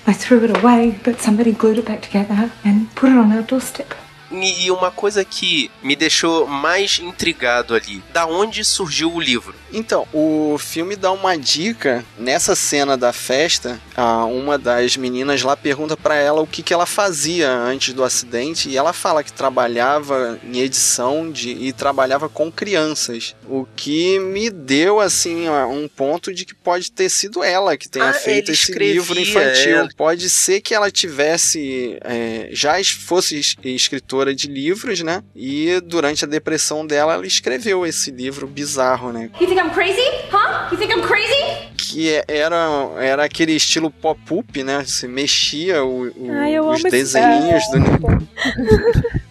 I threw it away, but somebody glued it back together and put it on our doorstep. E uma coisa que me deixou mais intrigado ali, da onde surgiu o livro? Então, o filme dá uma dica nessa cena da festa. a uma das meninas lá pergunta pra ela o que, que ela fazia antes do acidente e ela fala que trabalhava em edição de, e trabalhava com crianças. O que me deu assim um ponto de que pode ter sido ela que tenha Ah, feito esse escrevia, livro infantil. é. Pode ser que ela tivesse é, já fosse es- escritora de livros, né? E durante a depressão dela ela escreveu esse livro bizarro, né? I'm crazy? Huh? You think I'm crazy? que é- era, era aquele estilo pop-up, né? Se mexia o, o- Ai, os desenhinhos do.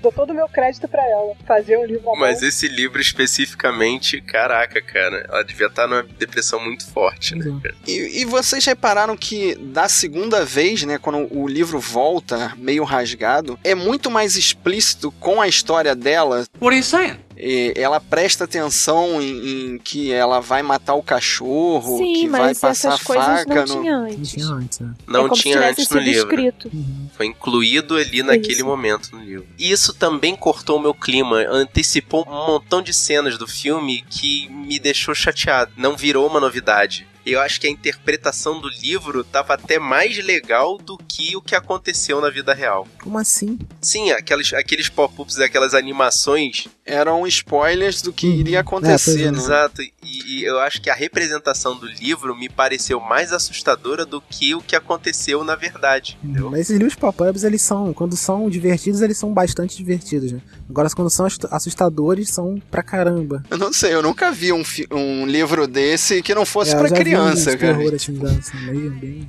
Dou todo o meu crédito pra ela. Fazer um livro. Mas esse livro especificamente, caraca, cara, ela devia estar numa depressão muito forte, né? cara? E, e vocês repararam que da segunda vez, né, quando o livro volta meio rasgado, é muito mais explícito com a história dela. What are you saying? E ela presta atenção em, em que ela vai matar o cachorro, Sim, que vai mas passar essas coisas faca não no. tinha Não antes. tinha antes, né? Não é como tinha antes no livro. escrito. Foi incluído ali naquele Isso. momento no livro. E isso também cortou o meu clima, antecipou um montão de cenas do filme que me deixou chateado. Não virou uma novidade. Eu acho que a interpretação do livro tava até mais legal do que o que aconteceu na vida real. Como assim? Sim, aqueles, aqueles pop-ups, aquelas animações. Eram spoilers do que iria É, acontecer, é. né? Exato. E, e eu acho que a representação do livro me pareceu mais assustadora do que o que aconteceu na verdade. Entendeu? Mas esses livros pop-ups, eles são, quando são divertidos, eles são bastante divertidos, né? Agora, quando são assu- assustadores, são pra caramba. Eu não sei, eu nunca vi um, um livro desse que não fosse É, pra vi criança, cara. terror, assim, dança, meio bem...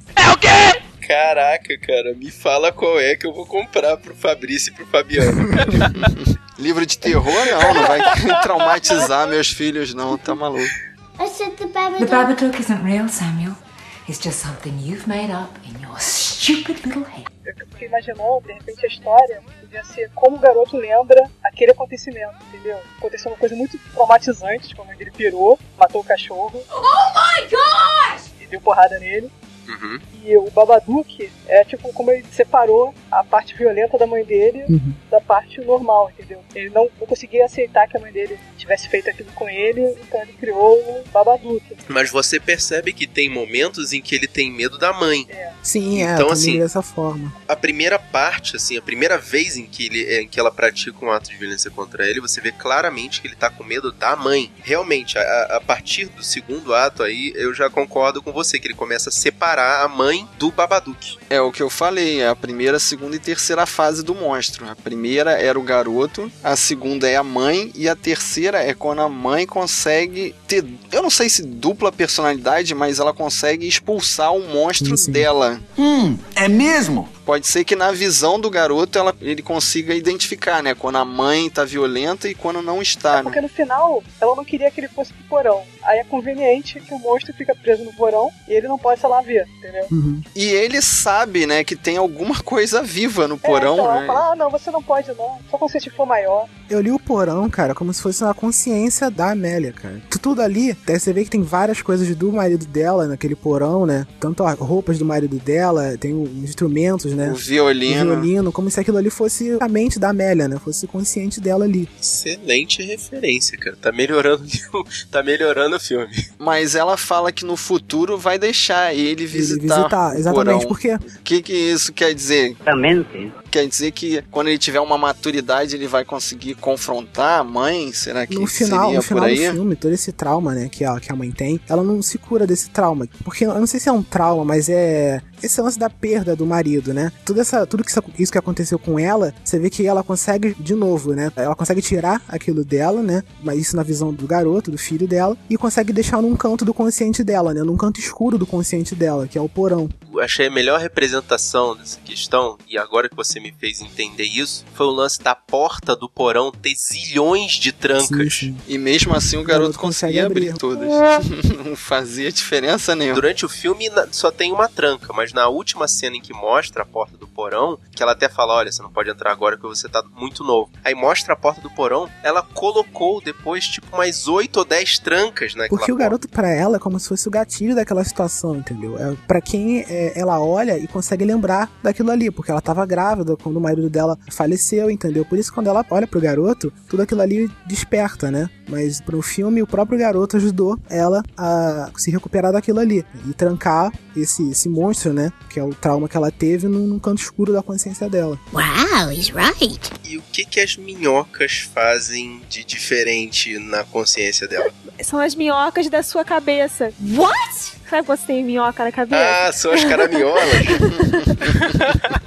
Caraca, cara, me fala qual é que eu vou comprar pro Fabrício e pro Fabiano. Livro de terror, não, não vai traumatizar meus filhos, não, tá maluco. I said the The Babadook. Babadook isn't real, Samuel. It's just something you've made up in your stupid little head. Eu fiquei imaginando, de repente, a história podia ser como o garoto lembra aquele acontecimento, entendeu? Aconteceu uma coisa muito traumatizante, tipo, a mãe dele pirou, matou o cachorro Oh my gosh! e deu porrada nele. Uhum. E o Babadook é tipo como ele separou a parte violenta da mãe dele Uhum. da parte normal, entendeu? Ele não, não conseguia aceitar que a mãe dele tivesse feito aquilo com ele, então ele criou o Babadook. Mas você percebe que tem momentos em que ele tem medo da mãe. Sim, é, Então, assim, dessa forma. A primeira parte, assim, a primeira vez em que, ele, em que ela pratica um ato de violência contra ele, você vê claramente que ele tá com medo da mãe. Realmente, a, a partir do segundo ato aí, eu já concordo com você, que ele começa a separar a mãe do Babadook. É o que eu falei, é a primeira, segunda e terceira fase do monstro. A primeira era o garoto, a segunda é a mãe e a terceira é quando a mãe consegue ter, eu não sei se dupla personalidade, mas ela consegue expulsar o monstro Sim, sim. dela. Hum, é mesmo? Pode ser que na visão do garoto ela, ele consiga identificar, né, quando a mãe tá violenta e quando não está, né? Porque no final, ela não queria que ele fosse pro porão. Aí é conveniente que o monstro fica preso no porão e ele não pode, sei lá, ver, entendeu? Uhum. E ele sabe, né, que tem alguma coisa viva no porão, é, então né? fala, ah, não, você não pode não, só quando você for maior. Eu li o porão, cara, como se fosse uma consciência da Amélia, cara. Tu- Tudo ali, daí você vê que tem várias coisas do marido dela naquele porão, né? Tanto as roupas do marido dela, tem os instrumentos, né? O violino. O violino, como se aquilo ali fosse a mente da Amélia, né? Fosse consciente dela ali. Excelente referência, cara. Tá melhorando, tá melhorando o filme. Mas ela fala que no futuro vai deixar ele visitar, visitar, o exatamente, porão. porque- O que que isso quer dizer? Exatamente. Quer dizer que quando ele tiver uma maturidade ele vai conseguir confrontar a mãe? Será que no final, seria no final por do aí? filme, todo esse trauma, né, que a, que a mãe tem, ela não se cura desse trauma. Porque eu não sei se é um trauma, mas é esse lance da perda do marido, né? Tudo, essa, tudo que isso, isso que aconteceu com ela, você vê que ela consegue, de novo, né? Ela consegue tirar aquilo dela, né? Mas isso na visão do garoto, do filho dela, e consegue deixar num canto do consciente dela, né? Num canto escuro do consciente dela, que é o porão. Eu achei a melhor representação dessa questão, e agora que você me fez entender isso, foi o lance da porta do porão ter zilhões de trancas. E mesmo assim o garoto, garoto consegue conseguia abrir, abrir. todas. não fazia diferença nenhuma. Durante o filme só tem uma tranca, mas na última cena em que mostra a porta do porão, que ela até fala: Olha, você não pode entrar agora porque você tá muito novo. Aí mostra a porta do porão, ela colocou depois, tipo, mais oito ou dez trancas naquela Porque o porta. garoto, pra ela, é como se fosse o gatilho daquela situação, entendeu? É para quem é, ela olha e consegue lembrar daquilo ali, porque ela tava grávida quando o marido dela faleceu, entendeu? Por isso, quando ela olha pro garoto, tudo aquilo ali desperta, né? Mas pro filme, o próprio garoto ajudou ela a se recuperar daquilo ali e trancar esse, esse monstro, né? Que é o trauma que ela teve num, num canto escuro da consciência dela. Wow, he's right. E o que que as minhocas fazem de diferente na consciência dela? São as minhocas da sua cabeça. What? Sabe quando você tem minhoca na cabeça? Ah, são as caraminholas.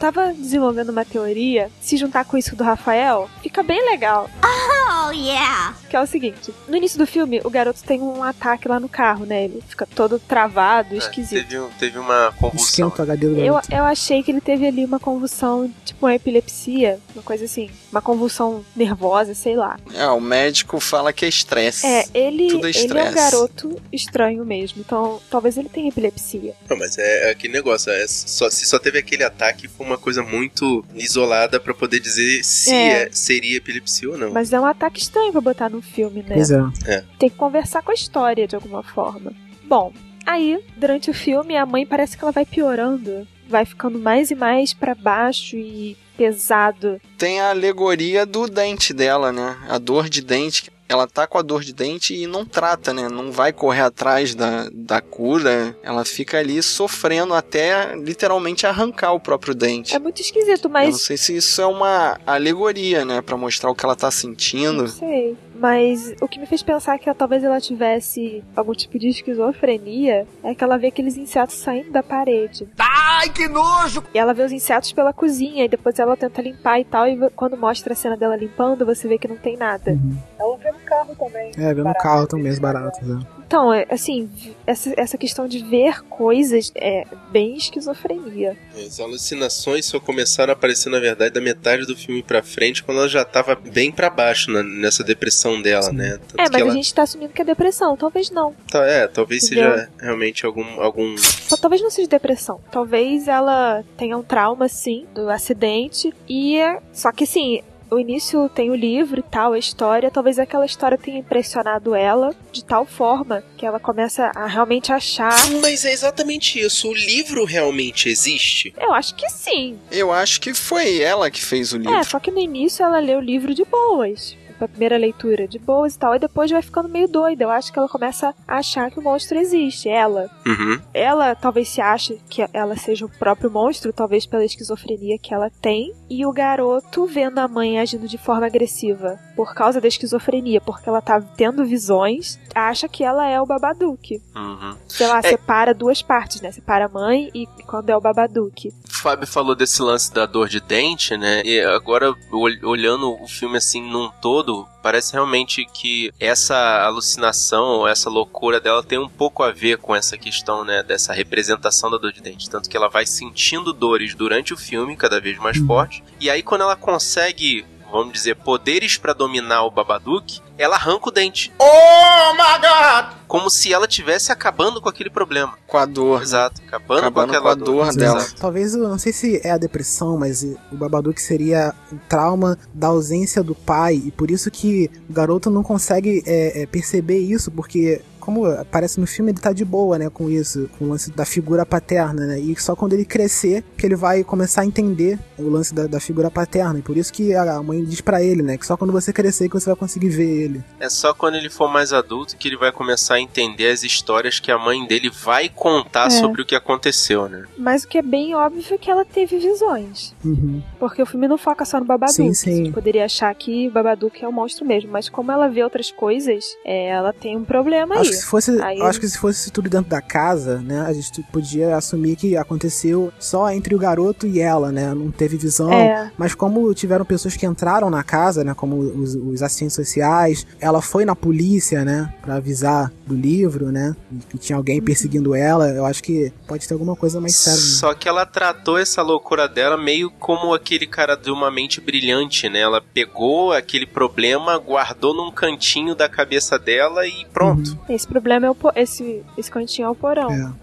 tava desenvolvendo uma teoria. Se juntar com isso do Rafael, fica bem legal. Oh, Oh, yeah. Que é o seguinte: no início do filme, o garoto tem um ataque lá no carro, né? Ele fica todo travado, esquisito. Teve, teve uma convulsão. Esquenta o HD do Eu, eu achei que ele teve ali uma convulsão, tipo uma epilepsia, uma coisa assim, uma convulsão nervosa, sei lá. É, o médico fala que é estresse. É, ele, Tudo é ele é um garoto estranho mesmo, então talvez ele tenha epilepsia. Não, mas é, é aquele negócio, é só, se só teve aquele ataque, foi uma coisa muito isolada pra poder dizer se É. é- seria epilepsia ou não. Mas é um ataque estranho pra botar no filme, né? Pois é. É. Tem que conversar com a história de alguma forma. Bom, aí, durante o filme, a mãe parece que ela vai piorando. Vai ficando mais e mais pra baixo e pesado. Tem a alegoria do dente dela, né? A dor de dente. Ela tá com a dor de dente e não trata, né? Não vai correr atrás da, da cura. Ela fica ali sofrendo até literalmente arrancar o próprio dente. É muito esquisito, Eu não mas. sei se isso é uma alegoria, né? Pra mostrar o que ela tá sentindo. Não sei. Mas o que me fez pensar que talvez ela tivesse algum tipo de esquizofrenia é que ela vê aqueles insetos saindo da parede. Ai, que nojo! E ela vê os insetos pela cozinha e depois ela tenta limpar e tal. E quando mostra a cena dela limpando, você vê que não tem nada. Ela vê no carro também. É, vendo o carro também, os baratos. É. Então, é, assim, essa, essa questão de ver coisas é bem esquizofrenia. As alucinações só começaram a aparecer, na verdade, da metade do filme pra frente, quando ela já tava bem pra baixo na- nessa depressão dela, né? Tanto é, que mas ela... a gente tá assumindo que é depressão. Talvez não. Tá, é, talvez Entendeu? seja realmente algum, algum Talvez não seja depressão. Talvez ela tenha um trauma, sim, do acidente. E. Só que, assim. O início tem o livro e tal, a história. Talvez aquela história tenha impressionado ela de tal forma que ela começa a realmente achar. Mas é exatamente isso. O livro realmente existe? Eu acho que sim. Eu acho que foi ela que fez o livro. É, só que no início ela lê o livro de boas. A primeira leitura de boas e tal. E depois vai ficando meio doida. Eu acho que ela começa a achar que o monstro existe. Ela. Uhum. Ela talvez se ache que ela seja o próprio monstro, talvez pela esquizofrenia que ela tem. E o garoto vendo a mãe agindo de forma agressiva por causa da esquizofrenia, porque ela tá tendo visões, acha que ela é o Babadook. Uhum. Sei lá, É. separa duas partes, né? Separa a mãe e quando é o Babadook. O Fábio falou desse lance da dor de dente, né? E agora, ol- olhando o filme assim num todo, parece realmente que essa alucinação, essa loucura dela tem um pouco a ver com essa questão, né? Dessa representação da dor de dente. Tanto que ela vai sentindo dores durante o filme, cada vez mais forte. E aí, quando ela consegue. Vamos dizer, poderes pra dominar o Babadook, ela arranca o dente. Oh my god! Como se ela tivesse acabando com aquele problema. Com a dor. Exato, acabando, Acabando com aquela com a dor dela. Exato. Talvez, eu não sei se é a depressão, mas o Babadook seria o trauma da ausência do pai, e por isso que o garoto não consegue é, é, perceber isso, porque, como aparece no filme, ele tá de boa, né, com isso, com o lance da figura paterna, né, e só quando ele crescer que ele vai começar a entender o lance da, da figura paterna, e por isso que a mãe diz pra ele, né, que só quando você crescer que você vai conseguir ver ele. É só quando ele for mais adulto que ele vai começar a entender as histórias que a mãe dele vai contar É. sobre o que aconteceu, né? Mas o que é bem óbvio é que ela teve visões. Uhum. Porque o filme não foca só no Babadook. Sim, sim. Você poderia achar que o Babadook é o monstro mesmo. Mas como ela vê outras coisas, é, ela tem um problema aí. Acho que se fosse, Aí- eu acho que se fosse tudo dentro da casa, né, a gente podia assumir que aconteceu só entre o garoto e ela, né, não teve visão. É. Mas como tiveram pessoas que entraram na casa, né, como os, os assistentes sociais, ela foi na polícia, né, para avisar do livro, né, que tinha alguém perseguindo ela. Eu acho que pode ter alguma coisa mais séria. né? Só que ela tratou essa loucura dela meio como aquele cara de uma mente brilhante, né? Ela pegou aquele problema, guardou num cantinho da cabeça dela e pronto. Esse problema é o po- esse, esse cantinho é o porão.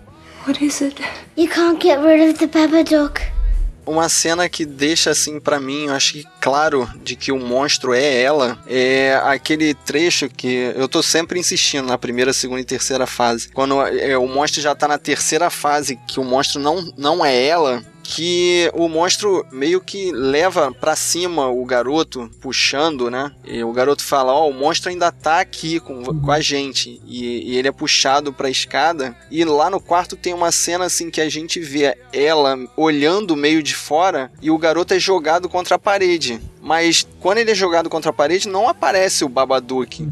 What is it? You can't get rid of the Babadook. Uma cena que deixa assim pra mim, eu acho que claro de que o monstro é ela, é aquele trecho que eu tô sempre insistindo na primeira, segunda e terceira fase. Quando é, o monstro já tá na terceira fase, que o monstro não, não é ela, que o monstro meio que leva pra cima o garoto, puxando, né? E o garoto fala: Ó, o monstro ainda tá aqui com, com a gente. E, e ele é puxado pra escada. E lá no quarto tem uma cena assim que a gente vê ela olhando meio de fora e o garoto é jogado contra a parede. Mas quando ele é jogado contra a parede, não aparece o Babadook.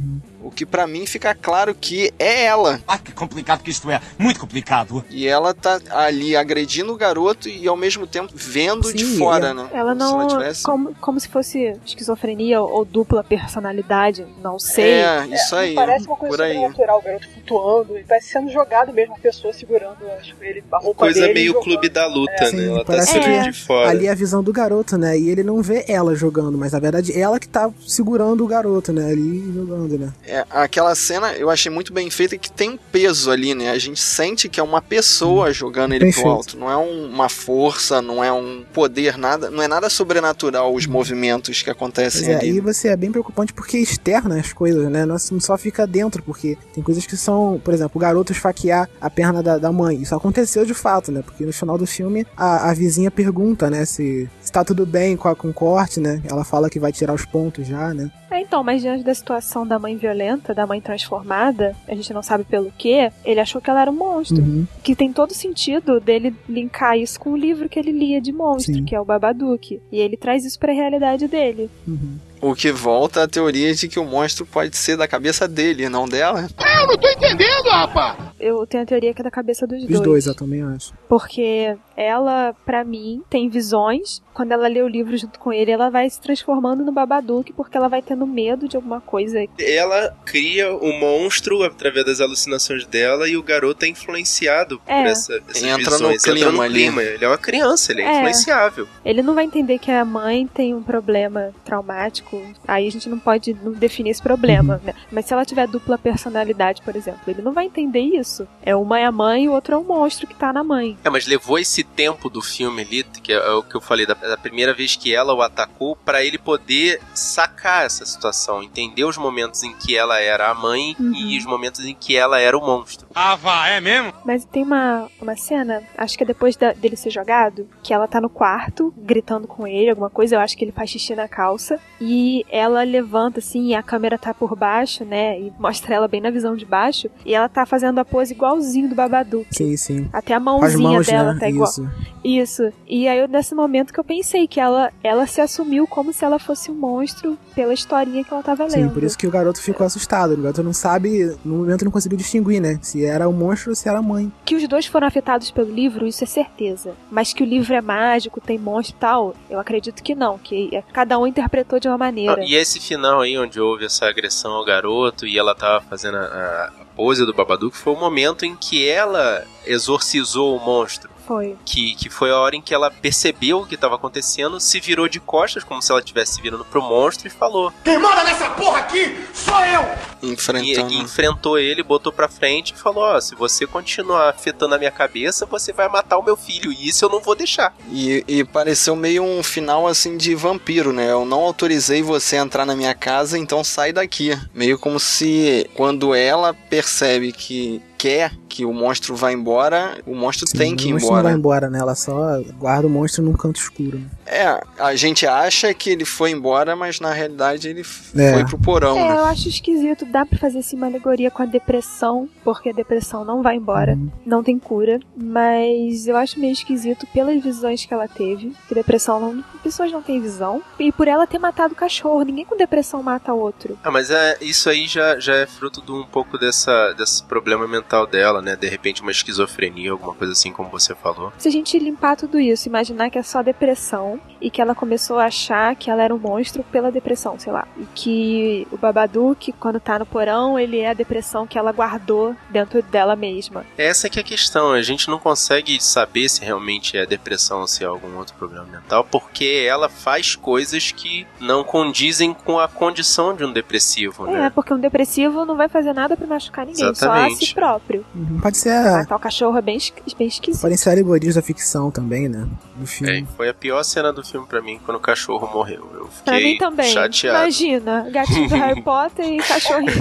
O que pra mim fica claro que é ela. Ah, que complicado que isto é. Muito complicado. E ela tá ali agredindo o garoto e ao mesmo tempo vendo de Sim, fora, é- né? Ela Se não. tivesse- Como, como se fosse esquizofrenia ou, dupla personalidade, não sei. É, isso É, aí. Parece uma coisa por aí. sobrenatural, o garoto flutuando, e parece sendo jogado mesmo, a pessoa segurando acho, ele, a roupa Coisa dele. meio jogando. clube da luta, Sim, né? Ela tá sendo que de fora. Ali é a visão do garoto, né? E ele não vê ela jogando, mas na verdade ela que tá segurando o garoto, né? Ali jogando, né? É, aquela cena eu achei muito bem feita que tem um peso ali, né? A gente sente que é uma pessoa jogando ele Perfeito. pro alto. Não é um- uma força, não é um poder, nada. Não é nada sobrenatural os movimentos que Pois acontecem é, ali. e você é bem preocupante porque externa as coisas, né? Não não só fica dentro, porque tem coisas que são, por exemplo, o garoto esfaquear a perna da, da mãe. Isso aconteceu de fato, né? Porque no final do filme a, a vizinha pergunta, né, se, se tá tudo bem com, a, com o corte, né? Ela fala que vai tirar os pontos já, né? É, então, mas diante da situação da mãe violenta, da mãe transformada, a gente não sabe pelo que, ele achou que ela era um monstro. Uhum. Que tem todo sentido dele linkar isso com o livro que ele lia de monstro, Sim. que é o Babadook. E ele traz isso pra realidade dele. Uhum. O que volta à teoria de que o monstro pode ser da cabeça dele, não dela. Eu não tô entendendo, rapaz! Eu tenho a teoria que é da cabeça dos Os dois. dois, eu também acho. Porque ela, pra mim, tem visões. Quando ela lê o livro junto com ele, ela vai se transformando no Babadook porque ela vai tendo medo de alguma coisa. Ela cria o monstro através das alucinações dela e o garoto é influenciado É. por essa, essas Entra no visões. Entra clima no ali. clima. Ele é uma criança, ele é, É. influenciável. Ele não vai entender que a mãe tem um problema traumático. Aí a gente não pode definir esse problema, né? Mas se ela tiver dupla personalidade, por exemplo, ele não vai entender isso. É uma é a mãe e o outro é o monstro que tá na mãe. É, mas levou esse tempo do filme ali, que é o que eu falei, da, da primeira vez que ela o atacou, pra ele poder sacar essa situação, entender os momentos em que ela era a mãe Uhum. e os momentos em que ela era o monstro. Ah, vá, é mesmo? Mas tem uma, uma cena, acho que é depois da- dele ser jogado, que ela tá no quarto, gritando com ele, alguma coisa, eu acho que ele faz xixi na calça, e ela levanta assim, e a câmera tá por baixo, né, e mostra ela bem na visão de baixo, e ela tá fazendo a pose igualzinho do Babadook. Sim, sim. Até a mãozinha mãos, dela né? tá igual. Isso. Isso. E aí, nesse momento que eu pensei que ela, ela se assumiu como se ela fosse um monstro pela historinha que ela tava Sim, lendo. por isso que o garoto ficou assustado. O garoto não sabe, no momento não conseguiu distinguir, né? Se era o monstro ou se era a mãe. Que os dois foram afetados pelo livro, isso é certeza. Mas que o livro é mágico, tem monstro e tal, eu acredito que não. Que é- cada um interpretou de uma maneira. E esse final aí, onde houve essa agressão ao garoto e ela tava fazendo a, a pose do Babadook, foi o momento em que ela exorcizou o monstro. Foi. Que, que foi a hora em que ela percebeu o que estava acontecendo, se virou de costas, como se ela estivesse virando pro monstro, e falou. Quem manda nessa porra aqui sou eu! E, Enfrentando. e enfrentou ele, botou pra frente e falou: Ó, se você continuar afetando a minha cabeça, você vai matar o meu filho, e isso eu não vou deixar. E, e pareceu meio um final assim de vampiro, né? Eu não autorizei você a entrar na minha casa, então sai daqui. Meio como se quando ela percebe que quer que o monstro vá embora, o monstro tem que o ir monstro não vai embora. embora, né? Ela só guarda o monstro num canto escuro. né? É, a gente acha que ele foi embora, mas na realidade ele É. foi pro porão, É, né? eu acho esquisito. Dá pra fazer assim uma alegoria com a depressão, porque a depressão não vai embora, Uhum. não tem cura. Mas eu acho meio esquisito pelas visões que ela teve. Que depressão não. Pessoas não têm visão. E por ela ter matado o cachorro. Ninguém com depressão mata outro. Ah, mas é, isso aí já, já é fruto de um pouco dessa, desse problema mental dela, né? De repente uma esquizofrenia, alguma coisa assim, como você falou. Se a gente limpar tudo isso, imaginar que é só depressão e que ela começou a achar que ela era um monstro pela depressão, sei lá. E que o Babadook, quando tá no porão, ele é a depressão que ela guardou dentro dela mesma. Essa que é a questão, a gente não consegue saber se realmente é depressão ou se é algum outro problema mental, porque ela faz coisas que não condizem com a condição de um depressivo, É, né? porque um depressivo não vai fazer nada pra machucar ninguém, só a Exatamente. si próprio. Uhum. Pode ser. a- Matar o cachorro é bem, bem esquisito. Podem ser alegorias da ficção também, né? Do filme. É, foi a pior cena do filme pra mim quando o cachorro morreu. Eu Pra fiquei mim também. chateado. Imagina, gatinho do Harry Potter e cachorrinho.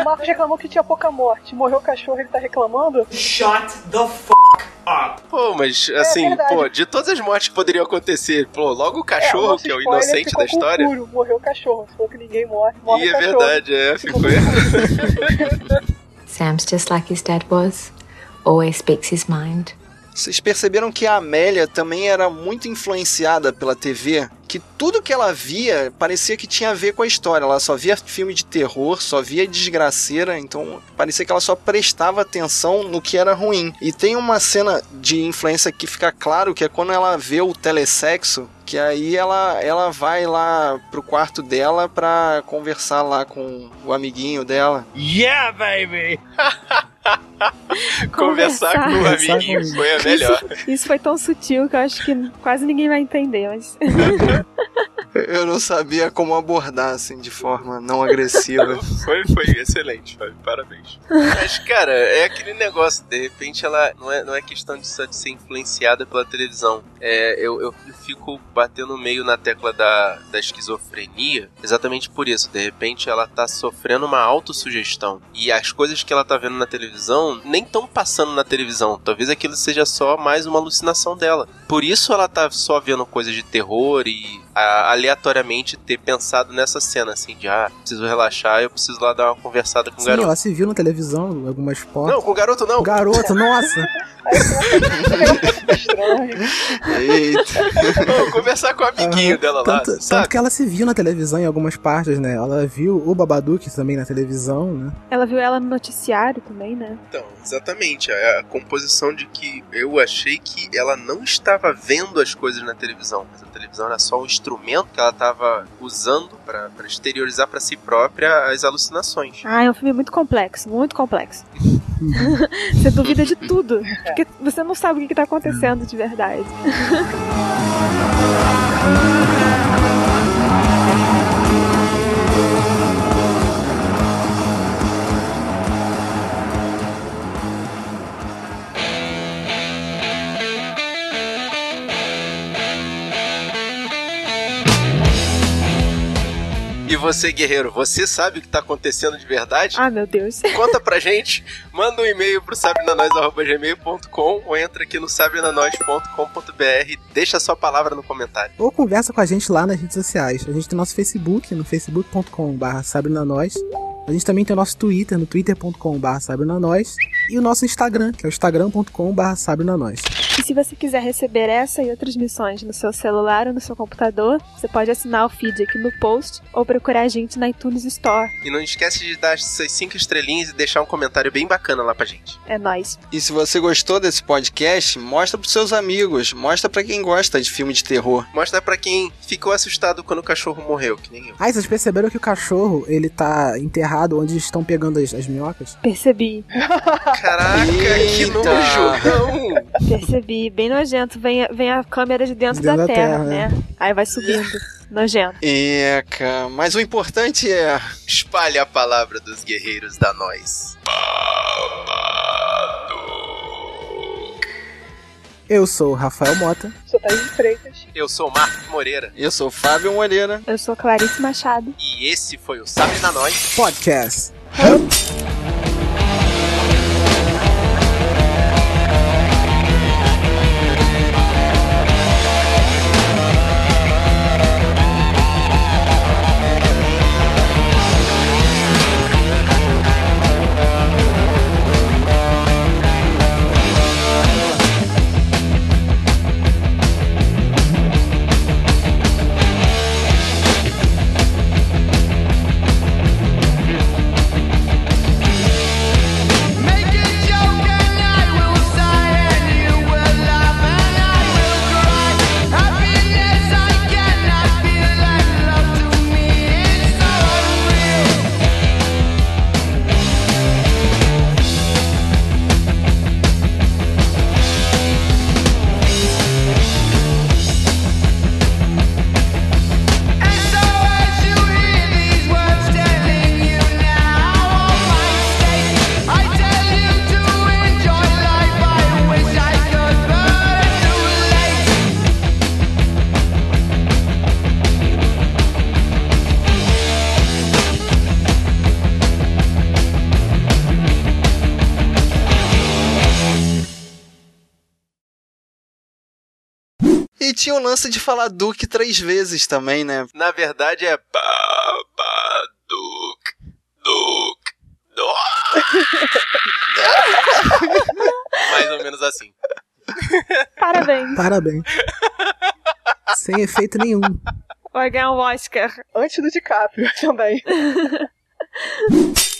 O Marcos reclamou que tinha pouca morte. Morreu o cachorro, ele tá reclamando. Shut the f up. Pô, mas assim, verdade. pô, de todas as mortes que poderiam acontecer, pô, logo o cachorro, nosso que é o spoiler inocente ficou da história. puro. Morreu o cachorro. Se for que ninguém morre, morre E o é cachorro. verdade, é, ficou. Sam's just like his dad was, always speaks his mind. Vocês perceberam que a Amélia também era muito influenciada pela TV? Que tudo que ela via parecia que tinha a ver com a história. Ela só via filme de terror, só via desgraceira, então parecia que ela só prestava atenção no que era ruim. E tem uma cena de influência que fica claro que é quando ela vê o telesexo, que aí ela, ela vai lá pro quarto dela pra conversar lá com o amiguinho dela. Yeah, baby! Conversar com o Conversar amiguinho foi a melhor. Isso, isso foi tão sutil que eu acho que quase ninguém vai entender, mas. Eu não sabia como abordar assim de forma não agressiva. Foi, foi excelente, Fábio. Parabéns. Mas, cara, é aquele negócio, de repente ela não é, não é questão de só de ser influenciada pela televisão. É, eu, eu fico batendo meio na tecla da, da esquizofrenia exatamente por isso. De repente ela tá sofrendo uma autossugestão. E as coisas que ela tá vendo na televisão nem estão passando na televisão. Talvez aquilo seja só mais uma alucinação dela. Por isso ela tá só vendo coisas de terror e a- aleatoriamente ter pensado nessa cena, assim, de ah, preciso relaxar, eu preciso lá dar uma conversada com o Sim, garoto. ela se viu na televisão, em algumas fotos. Não, com o garoto não. O garoto, nossa. Eita. Não, conversar com o amiguinho dela lá, Tanto, sabe? tanto que ela se viu na televisão em algumas partes, né? Ela viu o Babadook também na televisão, né? Ela viu ela no noticiário também, né? Então, exatamente. A, a composição de que eu achei que ela não estava vendo as coisas na televisão, mas a televisão era só um instrumento que ela estava usando para exteriorizar para si própria as alucinações. Ah, é um filme muito complexo, muito complexo. você duvida de tudo, porque você não sabe o que, que tá acontecendo de verdade. você, guerreiro, você sabe o que está acontecendo de verdade? Ah, meu Deus. Conta pra gente, manda um e-mail pro sabrenanois.gmail.com ou entra aqui no sabrenanois.com.br, deixa sua palavra no comentário. Ou conversa com a gente lá nas redes sociais. A gente tem nosso Facebook, no facebook.com.br sabrinanois. A gente também tem o nosso Twitter, no twitter.com.br. E o nosso Instagram, que é o instagram.com.br sabrinanois. E se você quiser receber essa e outras missões no seu celular ou no seu computador, você pode assinar o feed aqui no post ou procurar a gente na iTunes Store. E não esquece de dar essas cinco estrelinhas e deixar um comentário bem bacana lá pra gente. É nóis. E se você gostou desse podcast, mostra pros seus amigos, mostra pra quem gosta de filme de terror. Mostra pra quem ficou assustado quando o cachorro morreu, que nem eu. Ah, vocês perceberam que o cachorro, ele tá enterrado onde estão pegando as, as minhocas? Percebi. Caraca, que nojo! Não! Percebi. Bem nojento. Vem, vem a câmera de dentro, Dentro da, da terra, terra, né? Aí vai subindo. Nojento. Eca, mas o importante é. Espalhe a palavra dos guerreiros da nós. Eu sou o Rafael Mota. Sou Thaís de Freitas. Eu sou o Marcos Moreira Eu sou Fábio Moreira. Eu sou Clarice Machado. e esse foi o Sabe na Nós. Podcast. E de falar Duke três vezes também, né? Na verdade é Babadook. Duke. Duke. Mais ou menos assim. Parabéns. Parabéns. Sem efeito nenhum. Vai ganhar um Oscar. Antes do DiCaprio também.